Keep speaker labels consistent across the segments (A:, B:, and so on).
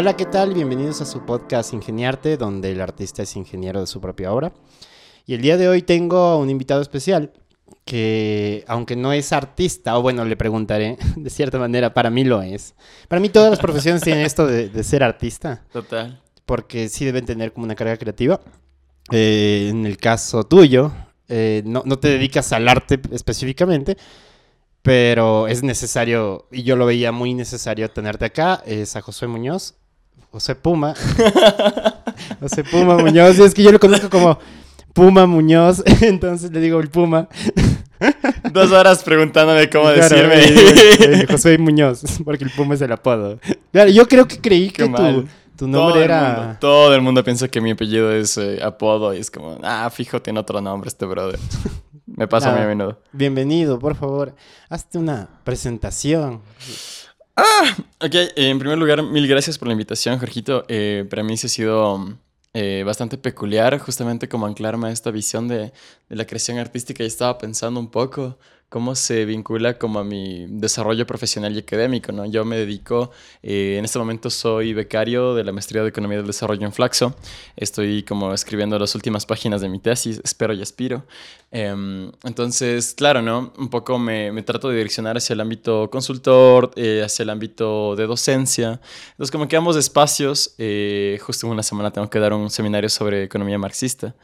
A: Hola, ¿qué tal? Bienvenidos a su podcast Ingeniarte, donde el artista es ingeniero de su propia obra. Y el día de hoy tengo un invitado especial que, aunque no es artista, o bueno, le preguntaré, de cierta manera, para mí lo es. Para mí todas las profesiones tienen esto de, ser artista.
B: Total.
A: Porque sí deben tener como una carga creativa. Eh, en el caso tuyo, eh, no, no te dedicas al arte específicamente, pero es necesario, y yo lo veía muy necesario tenerte acá, es a José Muñoz, José Puma. José Puma Muñoz, y es que yo lo conozco como Puma Muñoz, entonces le digo el Puma.
B: Dos horas preguntándome cómo decirme.
A: José Muñoz, porque el Puma es el apodo. Claro, yo creo que creí que tu, nombre era...
B: todo el mundo piensa que mi apellido es eh, apodo y es como, ah, fíjate en otro nombre este brother. Me pasa muy a menudo.
A: Bienvenido, por favor. Hazte una presentación.
B: Ah, ok. En primer lugar, mil gracias por la invitación, Jorgito. Eh, para mí se ha sido eh, bastante peculiar, justamente como anclarme esta visión de, de la creación artística y estaba pensando un poco cómo se vincula como a mi desarrollo profesional y académico, ¿no? Yo me dedico, eh, en este momento soy becario de la Maestría de Economía del Desarrollo en Flaxo, estoy como escribiendo las últimas páginas de mi tesis, espero y aspiro. Em, entonces, claro, ¿no? Un poco me, me, trato de direccionar hacia el ámbito consultor, eh, hacia el ámbito de docencia. Entonces, como que ambos espacios, eh, justo en una semana tengo que dar un seminario sobre economía marxista.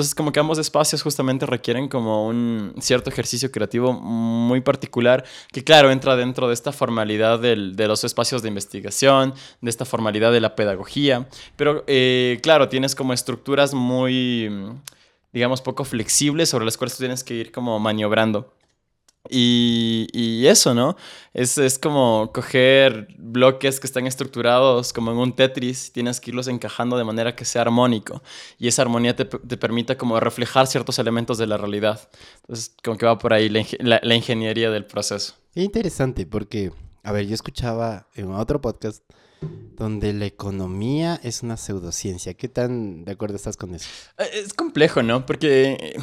B: Entonces, como que ambos espacios justamente requieren como un cierto ejercicio creativo muy particular, que claro, entra dentro de esta formalidad de los espacios de investigación, de esta formalidad de la pedagogía, pero eh, claro, tienes como estructuras muy, digamos, poco flexibles sobre las cuales tú tienes que ir como maniobrando. Y, eso, ¿no? Es, es, como coger bloques que están estructurados como en un Tetris, tienes que irlos encajando de manera que sea armónico y esa armonía te, te permita como reflejar ciertos elementos de la realidad. Entonces, como que va por ahí la, la, ingeniería del proceso.
A: Interesante, porque, a ver, yo escuchaba en otro podcast donde la economía es una pseudociencia. ¿Qué tan de acuerdo estás con eso?
B: Eh, es complejo, ¿no? Porque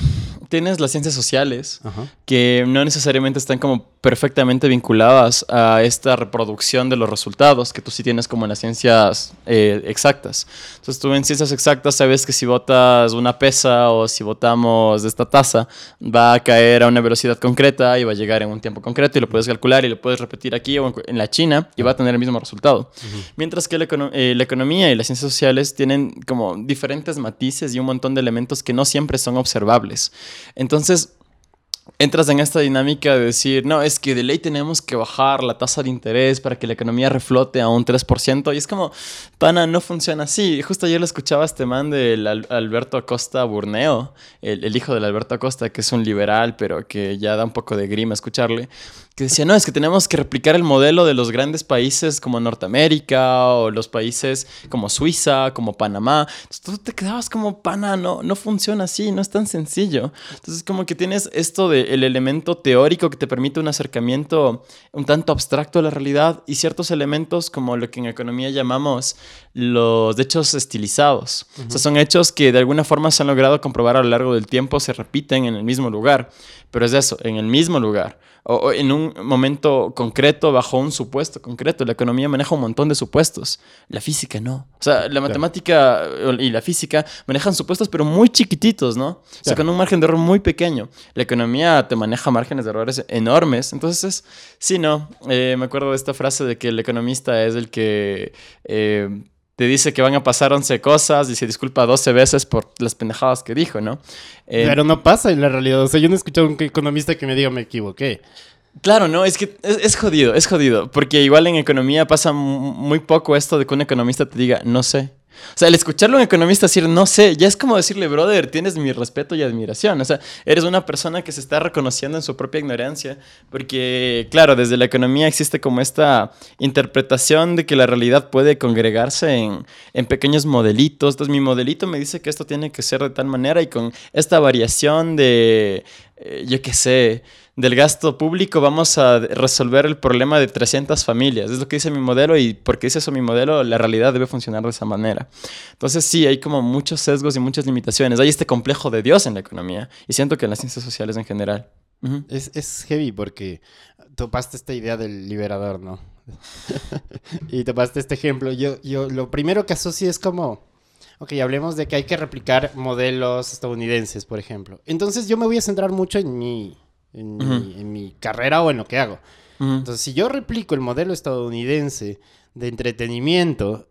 B: tienes las ciencias sociales que no necesariamente están como perfectamente vinculadas a esta reproducción de los resultados que tú sí tienes como en las ciencias eh, exactas. Entonces tú en ciencias exactas sabes que si botas una pesa o si botamos de esta taza va a caer a una velocidad concreta y va a llegar en un tiempo concreto y lo puedes calcular y lo puedes repetir aquí o en la China y va a tener el mismo resultado. Mientras que la, eh, la economía y las ciencias sociales tienen como diferentes matices y un montón de elementos que no siempre son observables. Entonces, entras en esta dinámica de decir, no, es que de ley tenemos que bajar la tasa de interés para que la economía reflote a un 3%. Y es como, pana, no funciona así. Justo ayer lo escuchaba este man del Alberto Acosta Burneo, el, el, hijo del Alberto Acosta, que es un liberal, pero que ya da un poco de grima escucharle que decía, no, es que tenemos que replicar el modelo de los grandes países como Norteamérica o los países como Suiza, como Panamá. Entonces tú te quedabas como, pana, no, no funciona así, no es tan sencillo. Entonces como que tienes esto del elemento teórico que te permite un acercamiento un tanto abstracto a la realidad y ciertos elementos como lo que en economía llamamos los hechos estilizados. O sea, son hechos que de alguna forma se han logrado comprobar a lo largo del tiempo, se repiten en el mismo lugar. Pero es eso, en el mismo lugar o, en un momento concreto, bajo un supuesto concreto. La economía maneja un montón de supuestos. La física no. O sea, la matemática y la física manejan supuestos, pero muy chiquititos, ¿no? O sea, con un margen de error muy pequeño. La economía te maneja márgenes de errores enormes. Entonces, sí, no. Eh, me acuerdo de esta frase de que el economista es el que... Eh, te dice que van a pasar 11 cosas y se disculpa 12 veces por las pendejadas que dijo, ¿no?
A: Eh, Pero no pasa en la realidad. O sea, yo no he escuchado a un economista que me diga me equivoqué.
B: Claro, no, es que es, es, jodido, es jodido. Porque igual en economía pasa muy poco esto de que un economista te diga, no sé. O sea, el escucharle a un economista decir, no sé, ya es como decirle, brother, tienes mi respeto y admiración. O sea, eres una persona que se está reconociendo en su propia ignorancia, porque, claro, desde la economía existe como esta interpretación de que la realidad puede congregarse en, en pequeños modelitos. Entonces, mi modelito me dice que esto tiene que ser de tal manera y con esta variación de, eh, yo qué sé, del gasto público vamos a resolver el problema de 300 familias. Es lo que dice mi modelo y porque dice eso mi modelo, la realidad debe funcionar de esa manera. Entonces sí, hay como muchos sesgos y muchas limitaciones. Hay este complejo de Dios en la economía y siento que en las ciencias sociales en general.
A: es, heavy porque topaste esta idea del liberador, ¿no? y tomaste este ejemplo. Yo, yo lo primero que asocio es como, ok, hablemos de que hay que replicar modelos estadounidenses, por ejemplo. Entonces yo me voy a centrar mucho en mi, en, mi, carrera o en lo que hago. Entonces, si yo replico el modelo estadounidense de entretenimiento,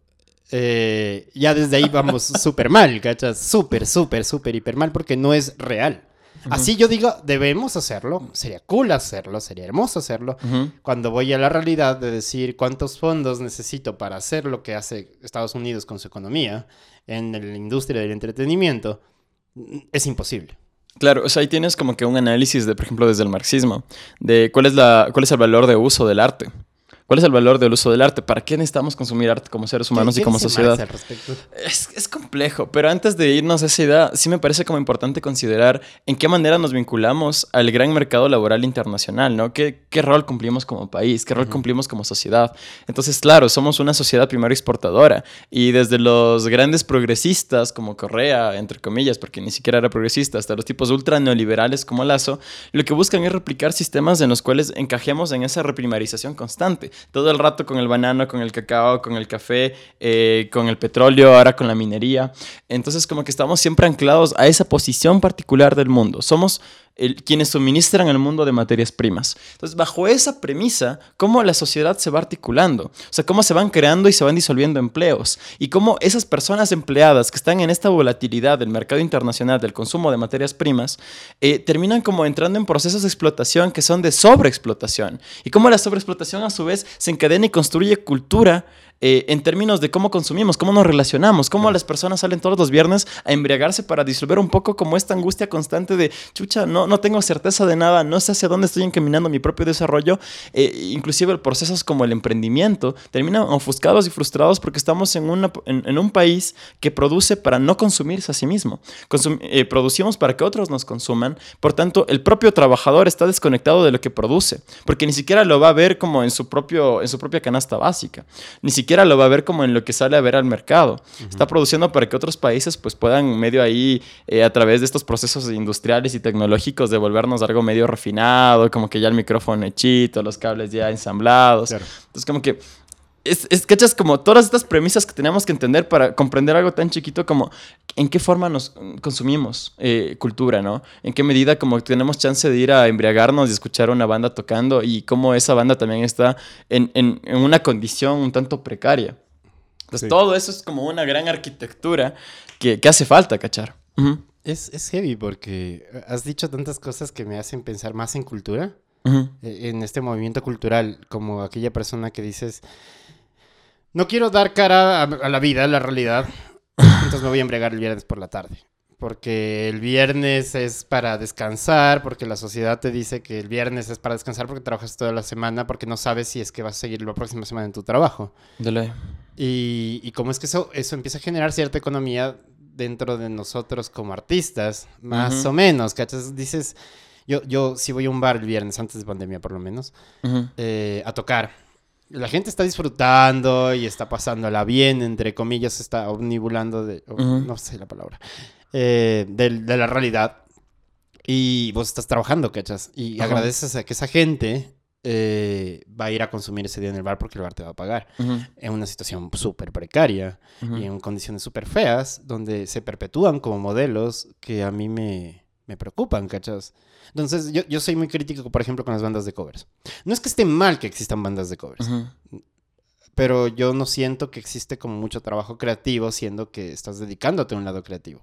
A: eh, ya desde ahí vamos súper mal, ¿cachas? Súper, súper, súper, hiper mal, porque no es real. Así yo digo, debemos hacerlo, sería cool hacerlo, sería hermoso hacerlo. Cuando voy a la realidad de decir cuántos fondos necesito para hacer lo que hace Estados Unidos con su economía en la industria del entretenimiento, es imposible.
B: Claro, o sea, ahí tienes como que un análisis de, por ejemplo, desde el marxismo, de cuál es, la, cuál es el valor de uso del arte. ¿Cuál es el valor del uso del arte? ¿Para qué necesitamos consumir arte como seres humanos y como sociedad? Es, es, complejo, pero antes de irnos a esa idea, sí me parece como importante considerar en qué manera nos vinculamos al gran mercado laboral internacional, ¿no? ¿Qué, qué rol cumplimos como país? ¿Qué rol cumplimos como sociedad? Entonces, claro, somos una sociedad primero exportadora y desde los grandes progresistas como Correa, entre comillas, porque ni siquiera era progresista, hasta los tipos ultra neoliberales como Lazo, lo que buscan es replicar sistemas en los cuales encajemos en esa reprimarización constante todo el rato con el banano, con el cacao, con el café, eh, con el petróleo, ahora con la minería. Entonces como que estamos siempre anclados a esa posición particular del mundo. Somos quienes suministran el mundo de materias primas. Entonces, bajo esa premisa, cómo la sociedad se va articulando, o sea, cómo se van creando y se van disolviendo empleos, y cómo esas personas empleadas que están en esta volatilidad del mercado internacional del consumo de materias primas, eh, terminan como entrando en procesos de explotación que son de sobreexplotación, y cómo la sobreexplotación a su vez se encadena y construye cultura eh, en términos de cómo consumimos, cómo nos relacionamos, cómo las personas salen todos los viernes a embriagarse para disolver un poco como esta angustia constante de, chucha, no, no tengo certeza de nada, no sé hacia dónde estoy encaminando mi propio desarrollo, eh, inclusive procesos como el emprendimiento. Terminan ofuscados y frustrados porque estamos en, una, en, un país que produce para no consumirse a sí mismo. Eh, producimos para que otros nos consuman, por tanto, el propio trabajador está desconectado de lo que produce, porque ni siquiera lo va a ver como en su, propio, en su propia canasta básica, ni siquiera siquiera lo va a ver como en lo que sale a ver al mercado. Está produciendo para que otros países pues puedan medio ahí, eh, a través de estos procesos industriales y tecnológicos, devolvernos algo medio refinado, como que ya el micrófono hechito, los cables ya ensamblados. Entonces como que es, es, ¿cachas? Como todas estas premisas que tenemos que entender para comprender algo tan chiquito como en qué forma nos consumimos eh, cultura, ¿no? En qué medida como tenemos chance de ir a embriagarnos y escuchar una banda tocando y cómo esa banda también está en, en, en una condición un tanto precaria. Entonces todo eso es como una gran arquitectura que, que hace falta, ¿cachar?
A: es, es, heavy porque has dicho tantas cosas que me hacen pensar más en cultura. E, en este movimiento cultural, como aquella persona que dices, no quiero dar cara a, la vida, a la realidad. Entonces me voy a embriagar el viernes por la tarde. Porque el viernes es para descansar, porque la sociedad te dice que el viernes es para descansar porque trabajas toda la semana, porque no sabes si es que vas a seguir la próxima semana en tu trabajo.
B: Dale.
A: Y, y cómo es que eso, eso empieza a generar cierta economía dentro de nosotros como artistas, más o menos, ¿cachas? Dices, yo, yo sí voy a un bar el viernes, antes de pandemia por lo menos, eh, a tocar la gente está disfrutando y está pasándola bien, entre comillas, está omnibulando de, no sé la palabra, eh, de, la realidad. Y vos estás trabajando, ¿cachas? Y agradeces a que esa gente eh, va a ir a consumir ese día en el bar porque el bar te va a pagar. En una situación súper precaria y en condiciones súper feas, donde se perpetúan como modelos que a mí me, me preocupan, ¿cachas? Entonces, yo, yo, soy muy crítico, por ejemplo, con las bandas de covers. No es que esté mal que existan bandas de covers, pero yo no siento que existe como mucho trabajo creativo, siendo que estás dedicándote a un lado creativo.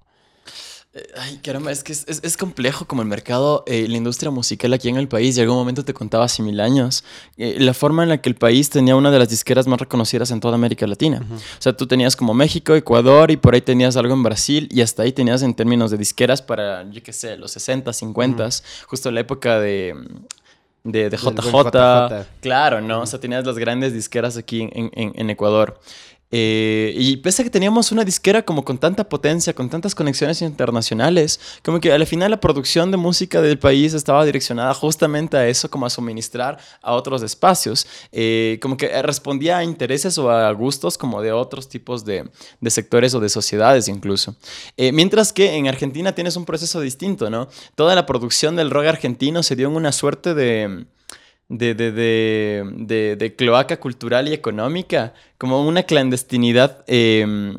B: Ay, caramba, es que es, es, complejo como el mercado, eh, la industria musical aquí en el país. Llegó un momento, te contaba hace mil años, eh, la forma en la que el país tenía una de las disqueras más reconocidas en toda América Latina. O sea, tú tenías como México, Ecuador y por ahí tenías algo en Brasil y hasta ahí tenías en términos de disqueras para, yo qué sé, los 60, 50, justo la época de de, de JJ. Claro, ¿no? O sea, tenías las grandes disqueras aquí en, en, en Ecuador. Eh, y pese a que teníamos una disquera como con tanta potencia, con tantas conexiones internacionales, como que al final la producción de música del país estaba direccionada justamente a eso, como a suministrar a otros espacios, eh, como que respondía a intereses o a gustos como de otros tipos de, de sectores o de sociedades incluso. Eh, mientras que en Argentina tienes un proceso distinto, ¿no? Toda la producción del rock argentino se dio en una suerte de de, de, de, de, cloaca cultural y económica, como una clandestinidad em,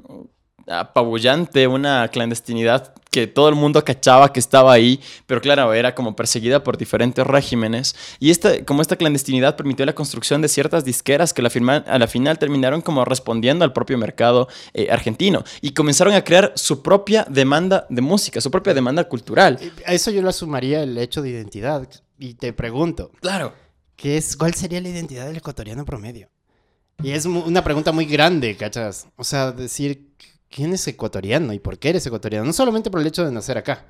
B: apabullante, una clandestinidad que todo el mundo cachaba que estaba ahí, pero claro, era como perseguida por diferentes regímenes. Y esta, como esta clandestinidad permitió la construcción de ciertas disqueras que a la final terminaron como respondiendo al propio mercado eh, argentino y comenzaron a crear su propia demanda de música, su propia demanda cultural.
A: A eso yo lo sumaría el hecho de identidad. Y te pregunto.
B: Claro.
A: ¿Qué es, ¿Cuál sería la identidad del ecuatoriano promedio? Y es una pregunta muy grande, ¿cachas? O sea, decir ¿quién es ecuatoriano y por qué eres ecuatoriano? No solamente por el hecho de nacer acá.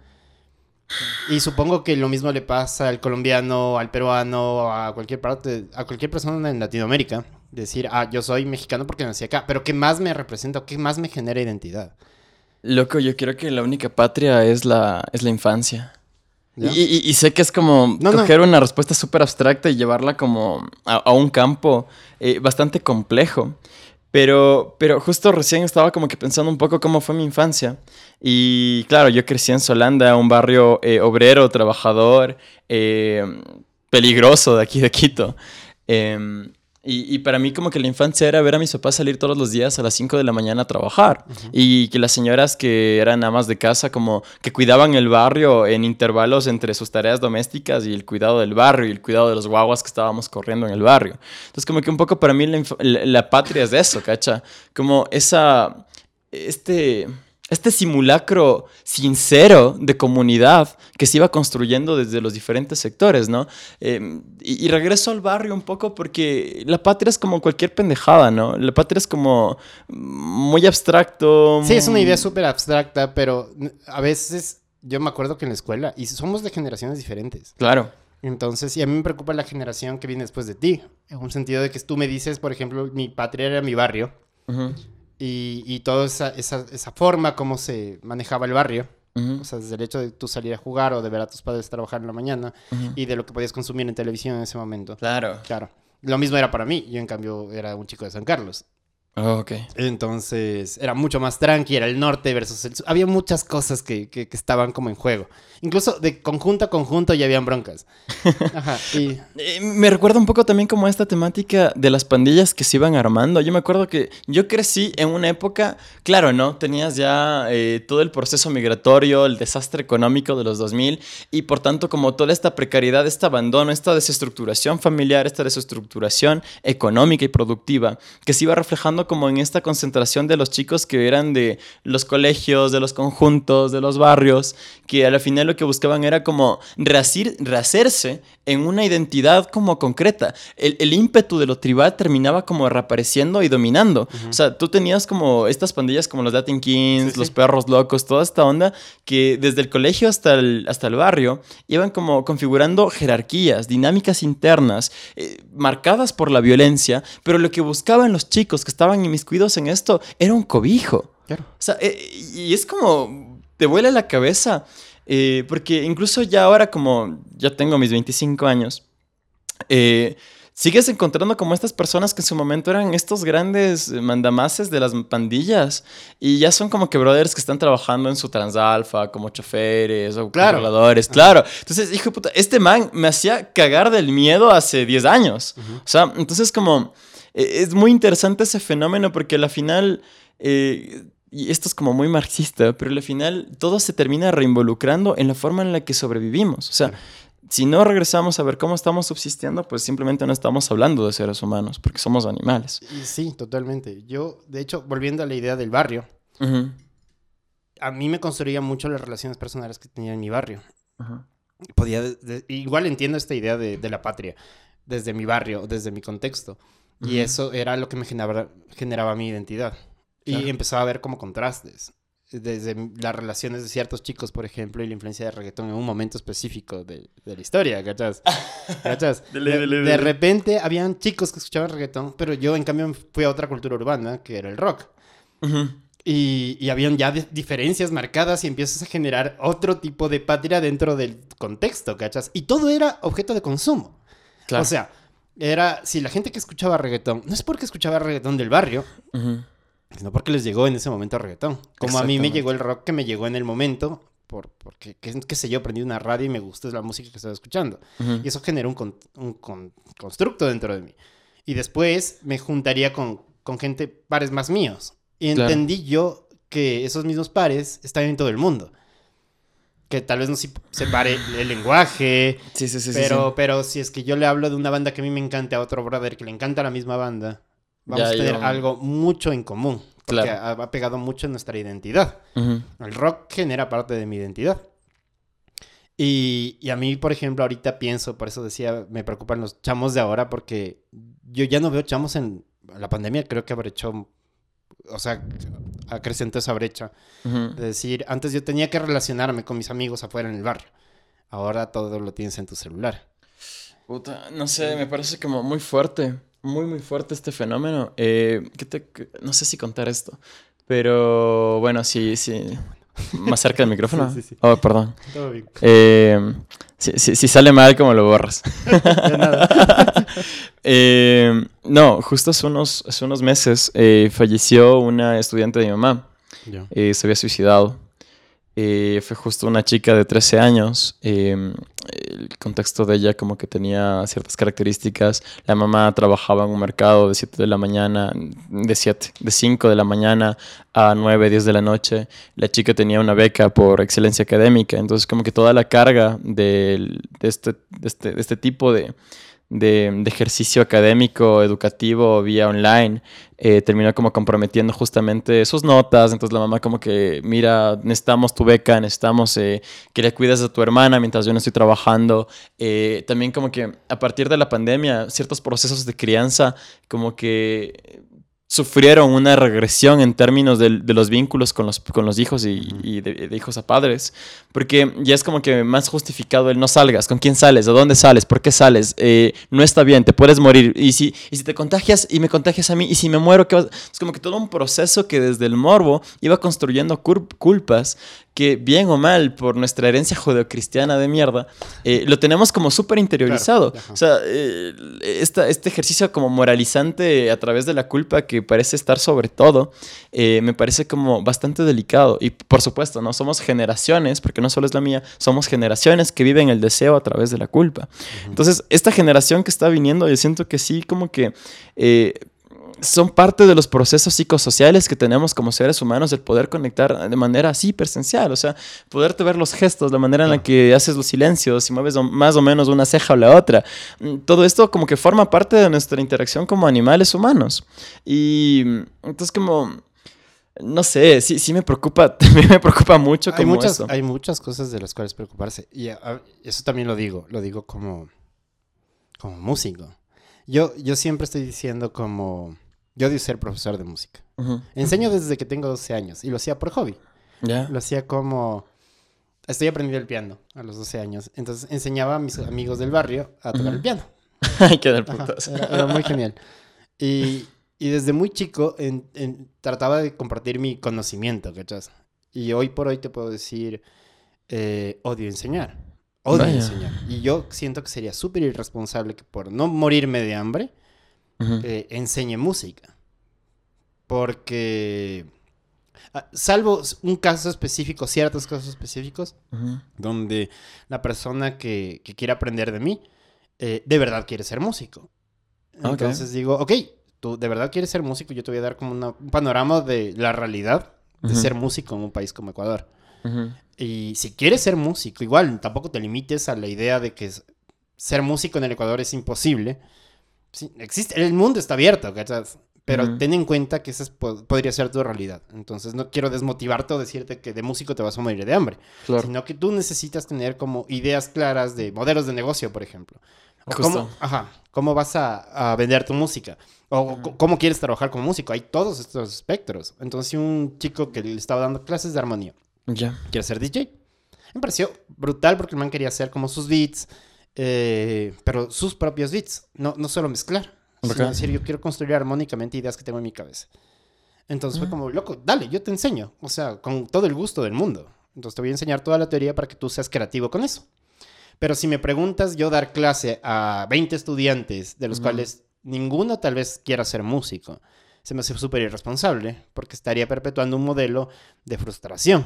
A: Y supongo que lo mismo le pasa al colombiano, al peruano, a cualquier parte, a cualquier persona en Latinoamérica. Decir, ah, yo soy mexicano porque nací acá, pero ¿qué más me representa? ¿Qué más me genera identidad?
B: Loco, yo creo que la única patria es la, es la infancia. Y, sé que es como coger una respuesta súper abstracta y llevarla como a, un campo eh, bastante complejo. Pero, pero justo recién estaba como que pensando un poco cómo fue mi infancia. Y claro, yo crecí en Solanda, un barrio eh, obrero, trabajador, eh, peligroso de aquí de Quito. Em, y, para mí como que la infancia era ver a mis papás salir todos los días a las 5 de la mañana a trabajar. Y que las señoras que eran amas de casa como que cuidaban el barrio en intervalos entre sus tareas domésticas y el cuidado del barrio y el cuidado de los guaguas que estábamos corriendo en el barrio. Entonces como que un poco para mí la, la patria es eso, ¿cacha? Como esa... Este este simulacro sincero de comunidad que se iba construyendo desde los diferentes sectores, ¿no? Em, y, regreso al barrio un poco porque la patria es como cualquier pendejada, ¿no? La patria es como muy abstracto.
A: Sí, es una idea súper abstracta, pero a veces yo me acuerdo que en la escuela, y somos de generaciones diferentes.
B: Claro.
A: Entonces, y a mí me preocupa la generación que viene después de ti, en un sentido de que tú me dices, por ejemplo, mi patria era mi barrio. Y, y toda esa, esa, esa, forma, cómo se manejaba el barrio. O sea, desde el hecho de tú salir a jugar o de ver a tus padres trabajar en la mañana y de lo que podías consumir en televisión en ese momento.
B: Claro.
A: Claro. Lo mismo era para mí. Yo, en cambio, era un chico de San Carlos.
B: Oh, ok.
A: Entonces, era mucho más tranqui, era el norte versus el sur. Había muchas cosas que, que, que estaban como en juego. Incluso de conjunto a conjunto ya habían broncas. Ajá,
B: y... Eh, me recuerda un poco también como esta temática de las pandillas que se iban armando. Yo me acuerdo que yo crecí en una época, claro, ¿no? Tenías ya eh, todo el proceso migratorio, el desastre económico de los 2000 y por tanto como toda esta precariedad, este abandono, esta desestructuración familiar, esta desestructuración económica y productiva que se iba reflejando como en esta concentración de los chicos que eran de los colegios, de los conjuntos, de los barrios, que al final lo que buscaban era como rehacerse en una identidad como concreta. El, ímpetu de lo tribal terminaba como reapareciendo y dominando. O sea, tú tenías como estas pandillas como los Latin Kings, los perros locos, toda esta onda que desde el colegio hasta el, hasta el barrio iban como configurando jerarquías, dinámicas internas, eh, marcadas por la violencia, pero lo que buscaban los chicos que estaban inmiscuidos en esto era un cobijo. O sea, eh, y es como, te vuela la cabeza eh, porque incluso ya ahora como ya tengo mis 25 años, eh, sigues encontrando como estas personas que en su momento eran estos grandes mandamases de las pandillas y ya son como que brothers que están trabajando en su transalfa como choferes o
A: claro.
B: controladores, claro. Entonces, hijo de puta, este man me hacía cagar del miedo hace 10 años. O sea, entonces como es muy interesante ese fenómeno porque al final... Eh, y esto es como muy marxista, pero al final todo se termina reinvolucrando en la forma en la que sobrevivimos. O sea, si no regresamos a ver cómo estamos subsistiendo, pues simplemente no estamos hablando de seres humanos, porque somos animales.
A: Sí, totalmente. Yo, de hecho, volviendo a la idea del barrio, a mí me construía mucho las relaciones personales que tenía en mi barrio. Podía, igual entiendo esta idea de, de, la patria, desde mi barrio, desde mi contexto. Y eso era lo que me generaba, generaba mi identidad. Y empezaba a ver como contrastes. Desde las relaciones de ciertos chicos, por ejemplo, y la influencia de reggaetón en un momento específico de, de la historia, ¿cachas? ¿Cachas? de, repente habían chicos que escuchaban reggaetón, pero yo en cambio fui a otra cultura urbana, que era el rock. y, y, habían ya diferencias marcadas y empiezas a generar otro tipo de patria dentro del contexto, ¿cachas? Y todo era objeto de consumo. O sea, era, si la gente que escuchaba reggaetón, no es porque escuchaba reggaetón del barrio, sino porque les llegó en ese momento reggaetón. Como a mí me llegó el rock que me llegó en el momento, por porque, qué, sé yo, prendí una radio y me gusta la música que estaba escuchando. Y eso generó un, un constructo dentro de mí. Y después me juntaría con, con gente, pares más míos. Y entendí yo que esos mismos pares están en todo el mundo. Que tal vez no se separe el lenguaje.
B: Sí, sí, sí.
A: Pero, pero si es que yo le hablo de una banda que a mí me encanta a otro brother que le encanta la misma banda, vamos a tener algo mucho en común. Porque ha, pegado mucho en nuestra identidad. El rock genera parte de mi identidad. Y, y, a mí, por ejemplo, ahorita pienso, por eso decía, me preocupan los chamos de ahora, porque yo ya no veo chamos en la pandemia, creo que abrechó, o sea, acrecentó esa brecha. Es decir, antes yo tenía que relacionarme con mis amigos afuera en el barrio. Ahora todo lo tienes en tu celular.
B: Puta, no sé, me parece como muy fuerte, muy, muy fuerte este fenómeno. Eh, te, no sé si contar esto, pero bueno, sí, sí. Más cerca del micrófono. Sí, sí, Oh, perdón. Todo bien. Eh, si, sale mal, como lo borras. eh, no, justo hace unos, hace unos meses eh, falleció una estudiante de mi mamá. Eh, se había suicidado. Eh, fue justo una chica de 13 años. Em, el contexto de ella como que tenía ciertas características. La mamá trabajaba en un mercado de 7 de la mañana, de 7, de 5 de la mañana a 9, 10 de la noche. La chica tenía una beca por excelencia académica. Entonces como que toda la carga de, este, de este, de este tipo de de, ejercicio académico, educativo, vía online, eh, terminó como comprometiendo justamente sus notas. Entonces la mamá como que, mira, necesitamos tu beca, necesitamos eh, que le cuides a tu hermana mientras yo no estoy trabajando. Eh, también como que a partir de la pandemia, ciertos procesos de crianza como que sufrieron una regresión en términos de, los vínculos con los, con los hijos y, de, hijos a padres, porque ya es como que más justificado el no salgas, con quién sales, de dónde sales, por qué sales, eh, no está bien, te puedes morir, y si, y si te contagias y me contagias a mí, y si me muero, ¿qué es como que todo un proceso que desde el morbo iba construyendo culpas que bien o mal, por nuestra herencia judeocristiana de mierda, eh, lo tenemos como súper interiorizado. o sea, eh, este ejercicio como moralizante a través de la culpa que parece estar sobre todo, eh, me parece como bastante delicado. Y por supuesto, ¿no? Somos generaciones, porque no solo es la mía, somos generaciones que viven el deseo a través de la culpa. Entonces, esta generación que está viniendo, yo siento que sí, como que son parte de los procesos psicosociales que tenemos como seres humanos, el poder conectar de manera así presencial, o sea, poderte ver los gestos, la manera en la que haces los silencios y mueves más o menos una ceja o la otra. Mm, todo esto como que forma parte de nuestra interacción como animales humanos. Y entonces como... No sé, sí, sí me preocupa, también me preocupa mucho
A: hay muchas, Hay muchas cosas de las cuales preocuparse. Y ah, eso también lo digo, lo digo como, como músico. Yo, yo siempre estoy diciendo como yo odio ser profesor de música. Enseño desde que tengo 12 años y lo hacía por hobby.
B: Ya.
A: Lo hacía como... Estoy aprendiendo el piano a los 12 años. Entonces enseñaba a mis amigos del barrio a tocar el piano.
B: Hay que dar putas.
A: Era, muy genial. Y, y desde muy chico trataba de compartir mi conocimiento, ¿cachas? Y hoy por hoy te puedo decir, eh, odio enseñar. Odio enseñar. Y yo siento que sería súper irresponsable que por no morirme de hambre, eh, enseñe música. Porque, ah, salvo un caso específico, ciertos casos específicos, donde la persona que, que, quiere aprender de mí, eh, de verdad quiere ser músico. Entonces digo, ok, tú de verdad quieres ser músico, yo te voy a dar como un panorama de la realidad de ser músico en un país como Ecuador. Y si quieres ser músico, igual tampoco te limites a la idea de que ser músico en el Ecuador es imposible existe, el mundo está abierto, Pero ten en cuenta que esa podría ser tu realidad. Entonces, no quiero desmotivarte o decirte que de músico te vas a morir de hambre. Sino que tú necesitas tener como ideas claras de modelos de negocio, por ejemplo. O cómo, ajá, cómo vas a, vender tu música. O cómo quieres trabajar como músico. Hay todos estos espectros. Entonces, un chico que le estaba dando clases de armonía.
B: Ya.
A: Quiere ser DJ. Me pareció brutal porque el man quería hacer como sus beats eh, pero sus propios beats, no, no solo mezclar. Sino decir, yo quiero construir armónicamente ideas que tengo en mi cabeza. Entonces fue ah. como, loco, dale, yo te enseño. O sea, con todo el gusto del mundo. Entonces te voy a enseñar toda la teoría para que tú seas creativo con eso. Pero si me preguntas yo dar clase a 20 estudiantes, de los cuales ninguno tal vez quiera ser músico, se me hace súper irresponsable, porque estaría perpetuando un modelo de frustración.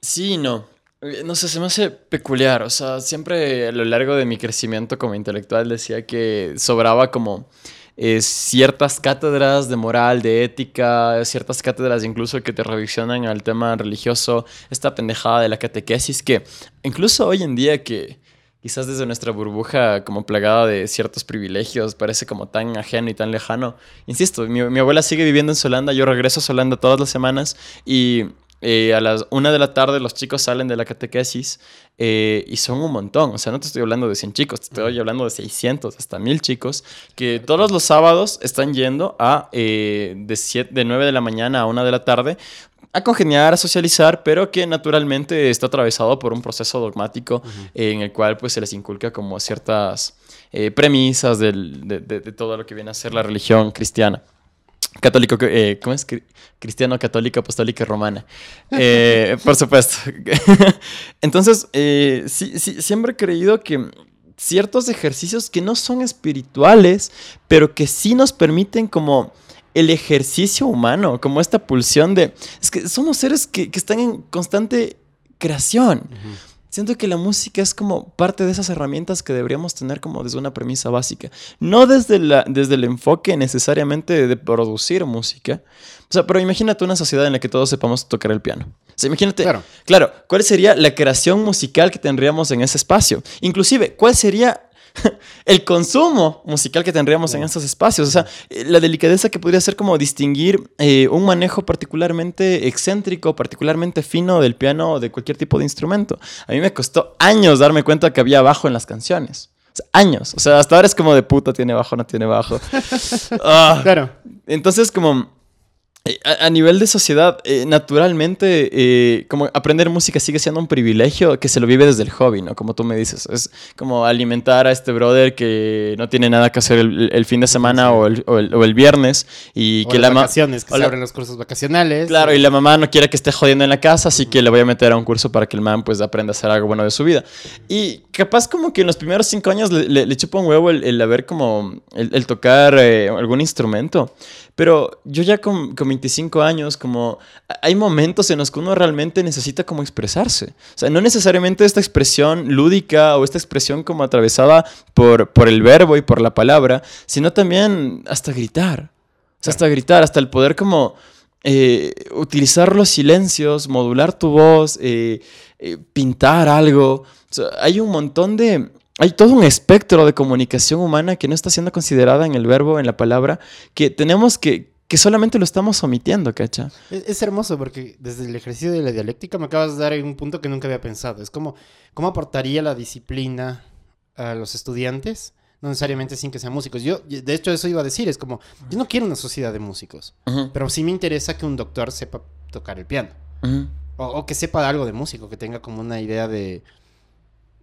B: Sí, no. Eh, no sé, se me hace peculiar. O sea, siempre a lo largo de mi crecimiento como intelectual decía que sobraba como eh, ciertas cátedras de moral, de ética, ciertas cátedras incluso que te revisionan al tema religioso, esta pendejada de la catequesis que incluso hoy en día que quizás desde nuestra burbuja como plagada de ciertos privilegios parece como tan ajeno y tan lejano. Insisto, mi, abuela sigue viviendo en Solanda, yo regreso a Solanda todas las semanas y eh, a las una de la tarde los chicos salen de la catequesis eh, y son un montón. O sea, no te estoy hablando de 100 chicos, te estoy hablando de 600, hasta 1000 chicos, que todos los sábados están yendo a eh, de, siete, de 9 de la mañana a 1 de la tarde a congeniar, a socializar, pero que naturalmente está atravesado por un proceso dogmático en el cual pues se les inculca como ciertas premisas del, de, de, de todo lo que viene a ser la religión cristiana católico, eh, ¿cómo es? Cristiano, católico, apostólica, romana. Eh, por supuesto. Entonces, eh, sí, sí, siempre he creído que ciertos ejercicios que no son espirituales, pero que sí nos permiten como el ejercicio humano, como esta pulsión de... Es que somos seres que, que están en constante creación. Siento que la música es como parte de esas herramientas que deberíamos tener como desde una premisa básica. No desde, la, desde el enfoque necesariamente de producir música. O sea, pero imagínate una sociedad en la que todos sepamos tocar el piano. O sea, imagínate, claro. claro, ¿cuál sería la creación musical que tendríamos en ese espacio? Inclusive, ¿cuál sería el consumo musical que tendríamos en estos espacios. O sea, la delicadeza que podría ser como distinguir eh, un manejo particularmente excéntrico, particularmente fino del piano o de cualquier tipo de instrumento. A mí me costó años darme cuenta que había bajo en las canciones. años. O sea, hasta ahora es como de puta, tiene bajo, no tiene bajo. Ah. Claro. Entonces, como eh, a, nivel de sociedad, eh, naturalmente, eh, como aprender música sigue siendo un privilegio que se lo vive desde el hobby, ¿no? Como tú me dices, es como alimentar a este brother que no tiene nada que hacer el, fin de semana o, el, o, el, viernes y que
A: las la vacaciones, que se abren los cursos vacacionales.
B: Claro, y la mamá no quiere que esté jodiendo en la casa, así que le voy a meter a un curso para que el man pues aprenda a hacer algo bueno de su vida. Y capaz como que en los primeros cinco años le, le, chupa un huevo el, haber como, el, tocar algún instrumento. Pero yo ya con, con 25 años, como hay momentos en los que uno realmente necesita como expresarse. O sea, no necesariamente esta expresión lúdica o esta expresión como atravesada por, por el verbo y por la palabra, sino también hasta gritar. O sea, hasta gritar, hasta el poder como eh, utilizar los silencios, modular tu voz, eh, eh, pintar algo. O sea, hay un montón de, hay todo un espectro de comunicación humana que no está siendo considerada en el verbo, en la palabra, que tenemos que, que solamente lo estamos omitiendo, ¿cacha?
A: Es, hermoso porque desde el ejercicio de la dialéctica me acabas de dar un punto que nunca había pensado. Es como, ¿cómo aportaría la disciplina a los estudiantes? No necesariamente sin que sean músicos. Yo, de hecho, eso iba a decir, es como, yo no quiero una sociedad de músicos, pero sí me interesa que un doctor sepa tocar el piano. o, o que sepa algo de músico, que tenga como una idea de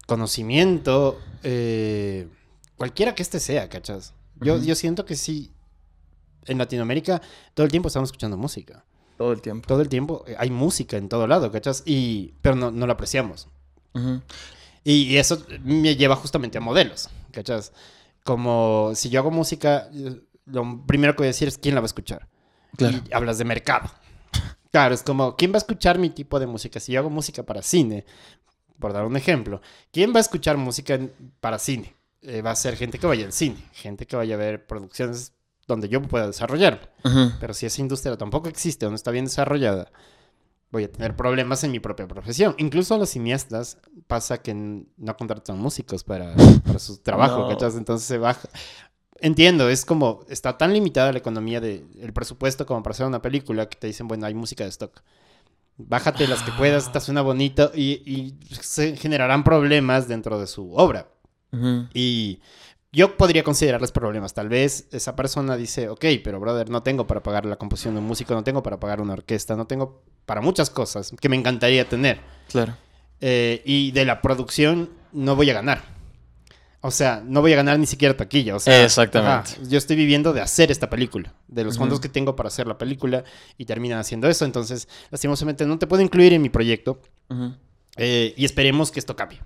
A: conocimiento, eh, cualquiera que este sea, ¿cachas? Yo, yo siento que sí, en Latinoamérica todo el tiempo estamos escuchando música.
B: Todo el tiempo.
A: Todo el tiempo eh, hay música en todo lado, ¿cachas? Y, pero no, no la apreciamos. y, eso me lleva justamente a modelos, ¿cachas? Como si yo hago música, lo primero que voy a decir es quién la va a escuchar. Claro. Y hablas de mercado. Claro, es como, ¿quién va a escuchar mi tipo de música? Si yo hago música para cine, por dar un ejemplo, ¿quién va a escuchar música para cine? Eh, va a ser gente que vaya al cine, gente que vaya a ver producciones donde yo pueda desarrollar. Pero si esa industria tampoco existe o no está bien desarrollada, voy a tener problemas en mi propia profesión. Incluso a los cineastas pasa que no contratan músicos para, para su trabajo, Entonces se baja. Entiendo, es como, está tan limitada la economía del presupuesto como para hacer una película que te dicen, bueno, hay música de stock. Bájate las que puedas, esta suena bonito y, se generarán problemas dentro de su obra. Y yo podría considerarles problemas. Tal vez esa persona dice, ok, pero brother, no tengo para pagar la composición de un músico, no tengo para pagar una orquesta, no tengo para muchas cosas que me encantaría tener.
B: Claro.
A: Eh, y de la producción no voy a ganar. O sea, no voy a ganar ni siquiera taquilla. O sea,
B: Exactamente.
A: yo estoy viviendo de hacer esta película, de los fondos que tengo para hacer la película y terminan haciendo eso. Entonces, lastimosamente, no te puedo incluir en mi proyecto. Eh, y esperemos que esto cambie.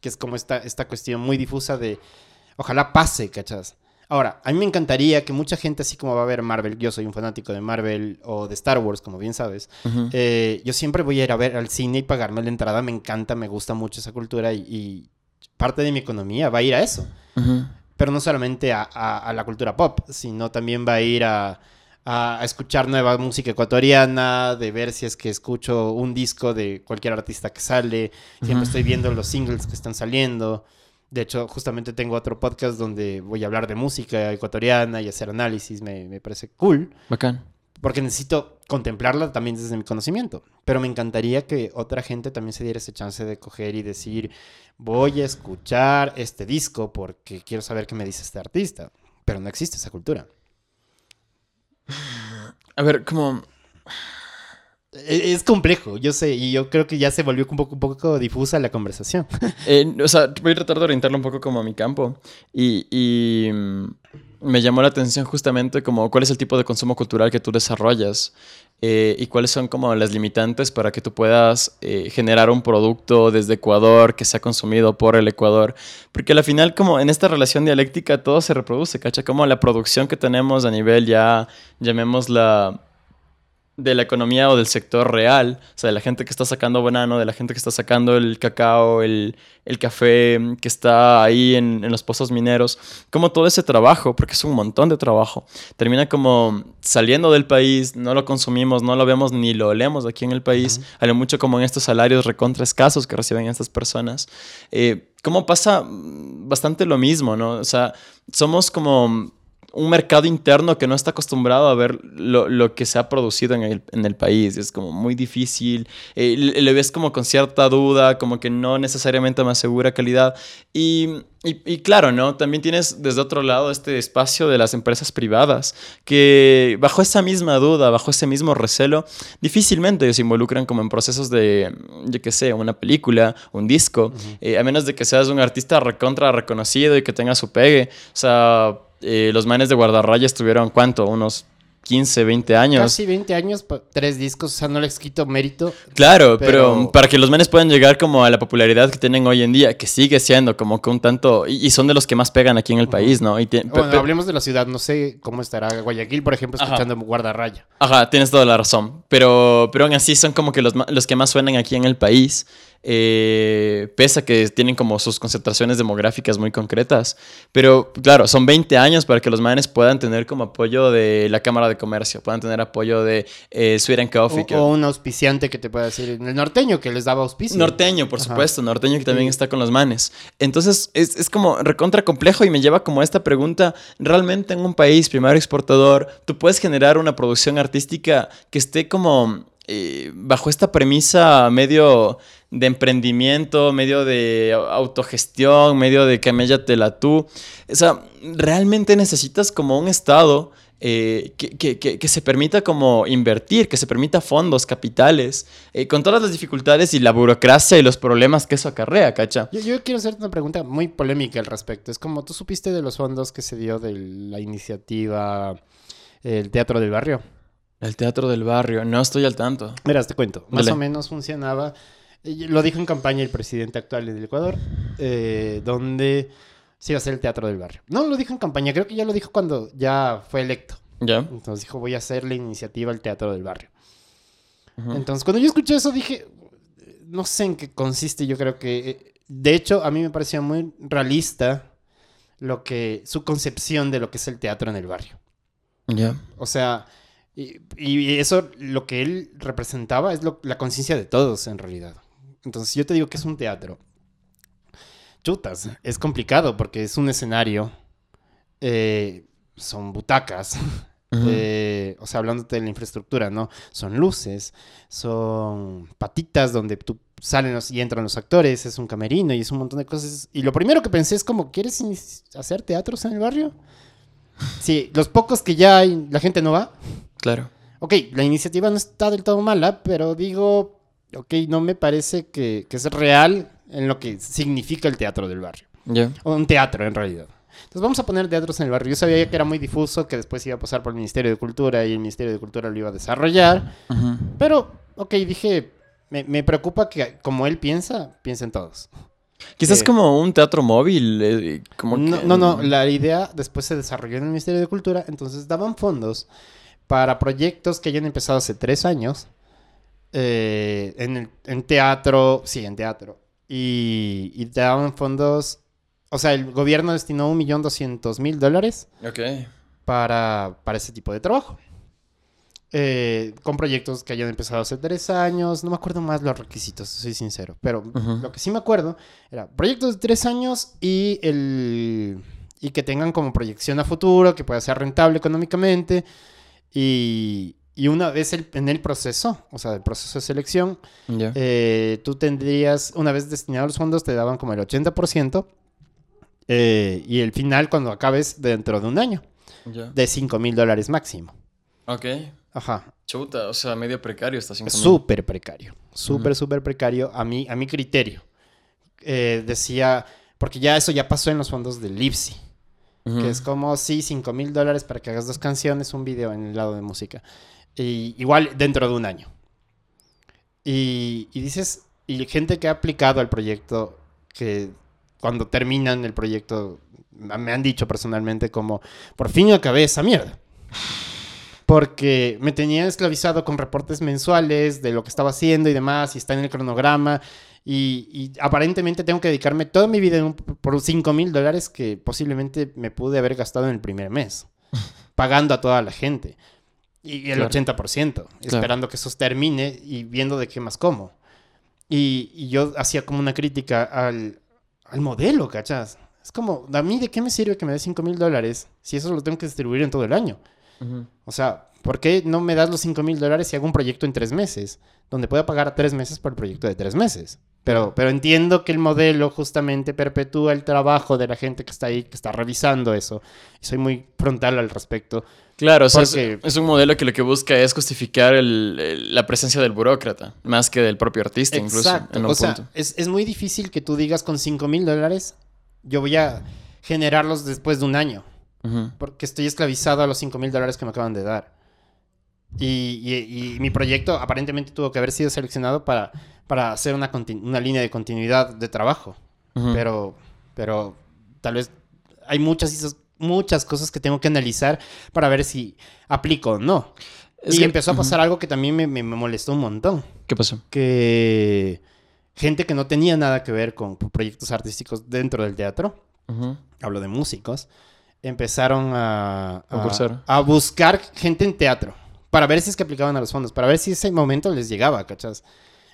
A: Que es como esta, esta cuestión muy difusa de. Ojalá pase, ¿cachas? Ahora, a mí me encantaría que mucha gente, así como va a ver Marvel, yo soy un fanático de Marvel o de Star Wars, como bien sabes, eh, yo siempre voy a ir a ver al cine y pagarme la entrada, me encanta, me gusta mucho esa cultura y, parte de mi economía va a ir a eso. Pero no solamente a, la cultura pop, sino también va a ir a, a, escuchar nueva música ecuatoriana, de ver si es que escucho un disco de cualquier artista que sale, siempre estoy viendo los singles que están saliendo. De hecho, justamente tengo otro podcast donde voy a hablar de música ecuatoriana y hacer análisis. Me, parece cool.
B: Bacán.
A: Porque necesito contemplarla también desde mi conocimiento. Pero me encantaría que otra gente también se diera ese chance de coger y decir, voy a escuchar este disco porque quiero saber qué me dice este artista. Pero no existe esa cultura.
B: A ver, como
A: e-, es complejo, yo sé, y yo creo que ya se volvió un poco, un poco difusa la conversación.
B: Eh, o sea, voy a tratar de orientarlo un poco como a mi campo. Y, mm, me llamó la atención justamente como cuál es el tipo de consumo cultural que tú desarrollas eh, y cuáles son como las limitantes para que tú puedas eh, generar un producto desde Ecuador que sea consumido por el Ecuador. Porque al final como en esta relación dialéctica todo se reproduce, ¿cacha? Como la producción que tenemos a nivel ya, llamémosla de la economía o del sector real, o sea, de la gente que está sacando banano, de la gente que está sacando el cacao, el, café, que está ahí en, los pozos mineros, como todo ese trabajo, porque es un montón de trabajo, termina como saliendo del país, no lo consumimos, no lo vemos ni lo olemos aquí en el país, uh mucho como en estos salarios recontra escasos que reciben estas personas. Eh, ¿Cómo pasa bastante lo mismo, no? O sea, somos como un mercado interno que no está acostumbrado a ver lo, que se ha producido en el, en el, país. Es como muy difícil. Eh, le, ves como con cierta duda, como que no necesariamente me asegura calidad. Y, y, claro, ¿no? También tienes desde otro lado este espacio de las empresas privadas que bajo esa misma duda, bajo ese mismo recelo, difícilmente se involucran como en procesos de, yo qué sé, una película, un disco, eh, a menos de que seas un artista recontra reconocido y que tenga su pegue. O sea eh, los manes de guardarrayas tuvieron cuánto, unos 15, 20 años.
A: Casi 20 años, tres discos, o sea, no les quito mérito.
B: Claro, pero... para que los manes puedan llegar como a la popularidad que tienen hoy en día, que sigue siendo como que un tanto, y, son de los que más pegan aquí en el país, ¿no? Y
A: bueno, hablemos de la ciudad, no sé cómo estará Guayaquil, por ejemplo, escuchando guardarraya.
B: Ajá, tienes toda la razón, pero, pero aún así son como que los, los que más suenan aquí en el país. Eh, pese a que tienen como sus concentraciones demográficas muy concretas. Pero claro, son 20 años para que los manes puedan tener como apoyo de la Cámara de Comercio, puedan tener apoyo de eh, Sweet and Coffee.
A: O, un auspiciante que te pueda decir, el norteño que les daba auspicio.
B: Norteño, por supuesto, norteño que también está con los manes. Entonces es, es como recontra complejo y me lleva como a esta pregunta, ¿realmente en un país primario exportador tú puedes generar una producción artística que esté como eh, bajo esta premisa medio de emprendimiento, medio de autogestión, medio de la tú. O sea, realmente necesitas como un Estado eh, que, se permita como invertir, que se permita fondos, capitales, eh, con todas las dificultades y la burocracia y los problemas que eso acarrea, ¿cacha?
A: Yo, yo, quiero hacerte una pregunta muy polémica al respecto. Es como, ¿tú supiste de los fondos que se dio de la iniciativa El Teatro del Barrio?
B: El teatro del barrio, no estoy al tanto.
A: Mira, te cuento. Más o menos funcionaba. Lo dijo en campaña el presidente actual del Ecuador, eh, donde se iba a hacer el teatro del barrio. No lo dijo en campaña, creo que ya lo dijo cuando ya fue electo.
B: Ya.
A: Entonces dijo, voy a hacer la iniciativa el teatro del barrio. Entonces, cuando yo escuché eso, dije, no sé en qué consiste. Yo creo que, de hecho, a mí me parecía muy realista lo que su concepción de lo que es el teatro en el barrio.
B: Ya.
A: O sea, y, eso, lo que él representaba es la conciencia de todos, en realidad. Entonces, yo te digo que es un teatro. Chutas, es complicado porque es un escenario, eh, son butacas, eh, o sea, hablándote de la infraestructura, ¿no? Son luces, son patitas donde tú salen y entran los actores, es un camerino y es un montón de cosas. Y lo primero que pensé es como, ¿quieres hacer teatros en el barrio? Sí, los pocos que ya hay, la gente no va.
B: Claro.
A: Ok, la iniciativa no está del todo mala, pero digo, ok, no me parece que, que es real en lo que significa el teatro del barrio. O un teatro, en realidad. Entonces vamos a poner teatros en el barrio. Yo sabía que era muy difuso, que después iba a pasar por el Ministerio de Cultura y el Ministerio de Cultura lo iba a desarrollar. Pero, ok, dije, me, me, preocupa que como él piensa, piensen todos.
B: Quizás eh, como un teatro móvil. Eh, como
A: no, no, no, la idea después se desarrolló en el Ministerio de Cultura, entonces daban fondos para proyectos que hayan empezado hace tres años eh, en, en, teatro, sí, en teatro. Y, y, te daban fondos, o sea, el gobierno destinó un millón doscientos mil dólares para, para ese tipo de trabajo. Eh, con proyectos que hayan empezado hace tres años. No me acuerdo más los requisitos, soy sincero. Pero lo que sí me acuerdo era proyectos de tres años y, el, y que tengan como proyección a futuro, que pueda ser rentable económicamente. Y, y una vez en el proceso, o sea, el proceso de selección, eh, tú tendrías, una vez destinados los fondos, te daban como el 80%. Eh, y el final, cuando acabes, dentro de un año. De 5 mil dólares máximo.
B: Ok.
A: Ajá.
B: Chuta, o sea, medio precario está
A: siendo. Súper precario. Súper, súper precario a mi, a mi criterio. Eh, decía, porque ya eso ya pasó en los fondos del Que es como, sí, 5 mil dólares para que hagas dos canciones, un video en el lado de música. Y igual dentro de un año. Y, y dices, y gente que ha aplicado al proyecto, que cuando terminan el proyecto, me han dicho personalmente como, por fin acabé esa mierda porque me tenía esclavizado con reportes mensuales de lo que estaba haciendo y demás, y está en el cronograma, y, aparentemente tengo que dedicarme toda mi vida por 5 mil dólares que posiblemente me pude haber gastado en el primer mes, pagando a toda la gente. Y el 80%, esperando que eso termine y viendo de qué más como. Y, yo hacía como una crítica al, al modelo, ¿cachas? Es como, ¿a mí de qué me sirve que me dé 5 mil dólares si eso lo tengo que distribuir en todo el año? O sea, ¿por qué no me das los 5 mil dólares si hago un proyecto en tres meses? Donde puedo pagar tres meses por el proyecto de tres meses. Pero, pero entiendo que el modelo justamente perpetúa el trabajo de la gente que está ahí, que está revisando eso. Y soy muy frontal al respecto.
B: Claro, o sea, es, un modelo que lo que busca es justificar la presencia del burócrata, más que del propio artista, incluso. En
A: o sea, es, es, muy difícil que tú digas con 5 mil dólares, yo voy a generarlos después de un año. Porque estoy esclavizado a los 5 mil dólares que me acaban de dar. Y, mi proyecto aparentemente tuvo que haber sido seleccionado para, para hacer una, una línea de continuidad de trabajo. pero, pero tal vez hay muchas, muchas cosas que tengo que analizar para ver si aplico o no. y empezó a pasar algo que también me, me, molestó un montón.
B: ¿Qué pasó?
A: Que gente que no tenía nada que ver con proyectos artísticos dentro del teatro, hablo de músicos, empezaron a, a, buscar gente en teatro para ver si es que aplicaban a los fondos, para ver si ese momento les llegaba, ¿cachas?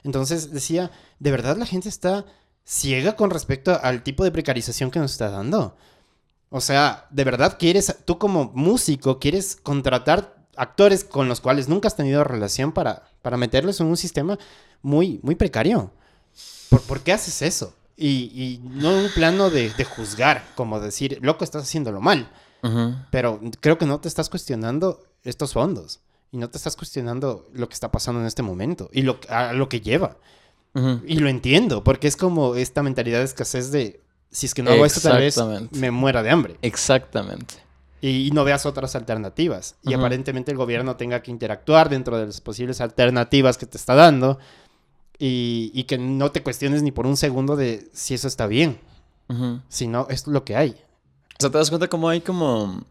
A: Entonces decía, ¿de verdad la gente está ciega con respecto al tipo de precarización que nos está dando? O sea, ¿de verdad quieres, tú como músico, quieres contratar actores con los cuales nunca has tenido relación para, para meterlos en un sistema muy, muy precario? ¿Por, ¿Por qué haces eso? Y, no en un plano de, juzgar, como decir, loco, estás haciéndolo mal. Pero creo que no te estás cuestionando estos fondos. Y no te estás cuestionando lo que está pasando en este momento. Y lo, a lo que lleva. Y lo entiendo, porque es como esta mentalidad de escasez de, si es que no hago esto, tal vez me muera de hambre.
B: Exactamente.
A: Y, no veas otras alternativas. Y aparentemente el gobierno tenga que interactuar dentro de las posibles alternativas que te está dando y, que no te cuestiones ni por un segundo de si eso está bien, si no, es lo que hay.
B: O sea, te das cuenta cómo hay como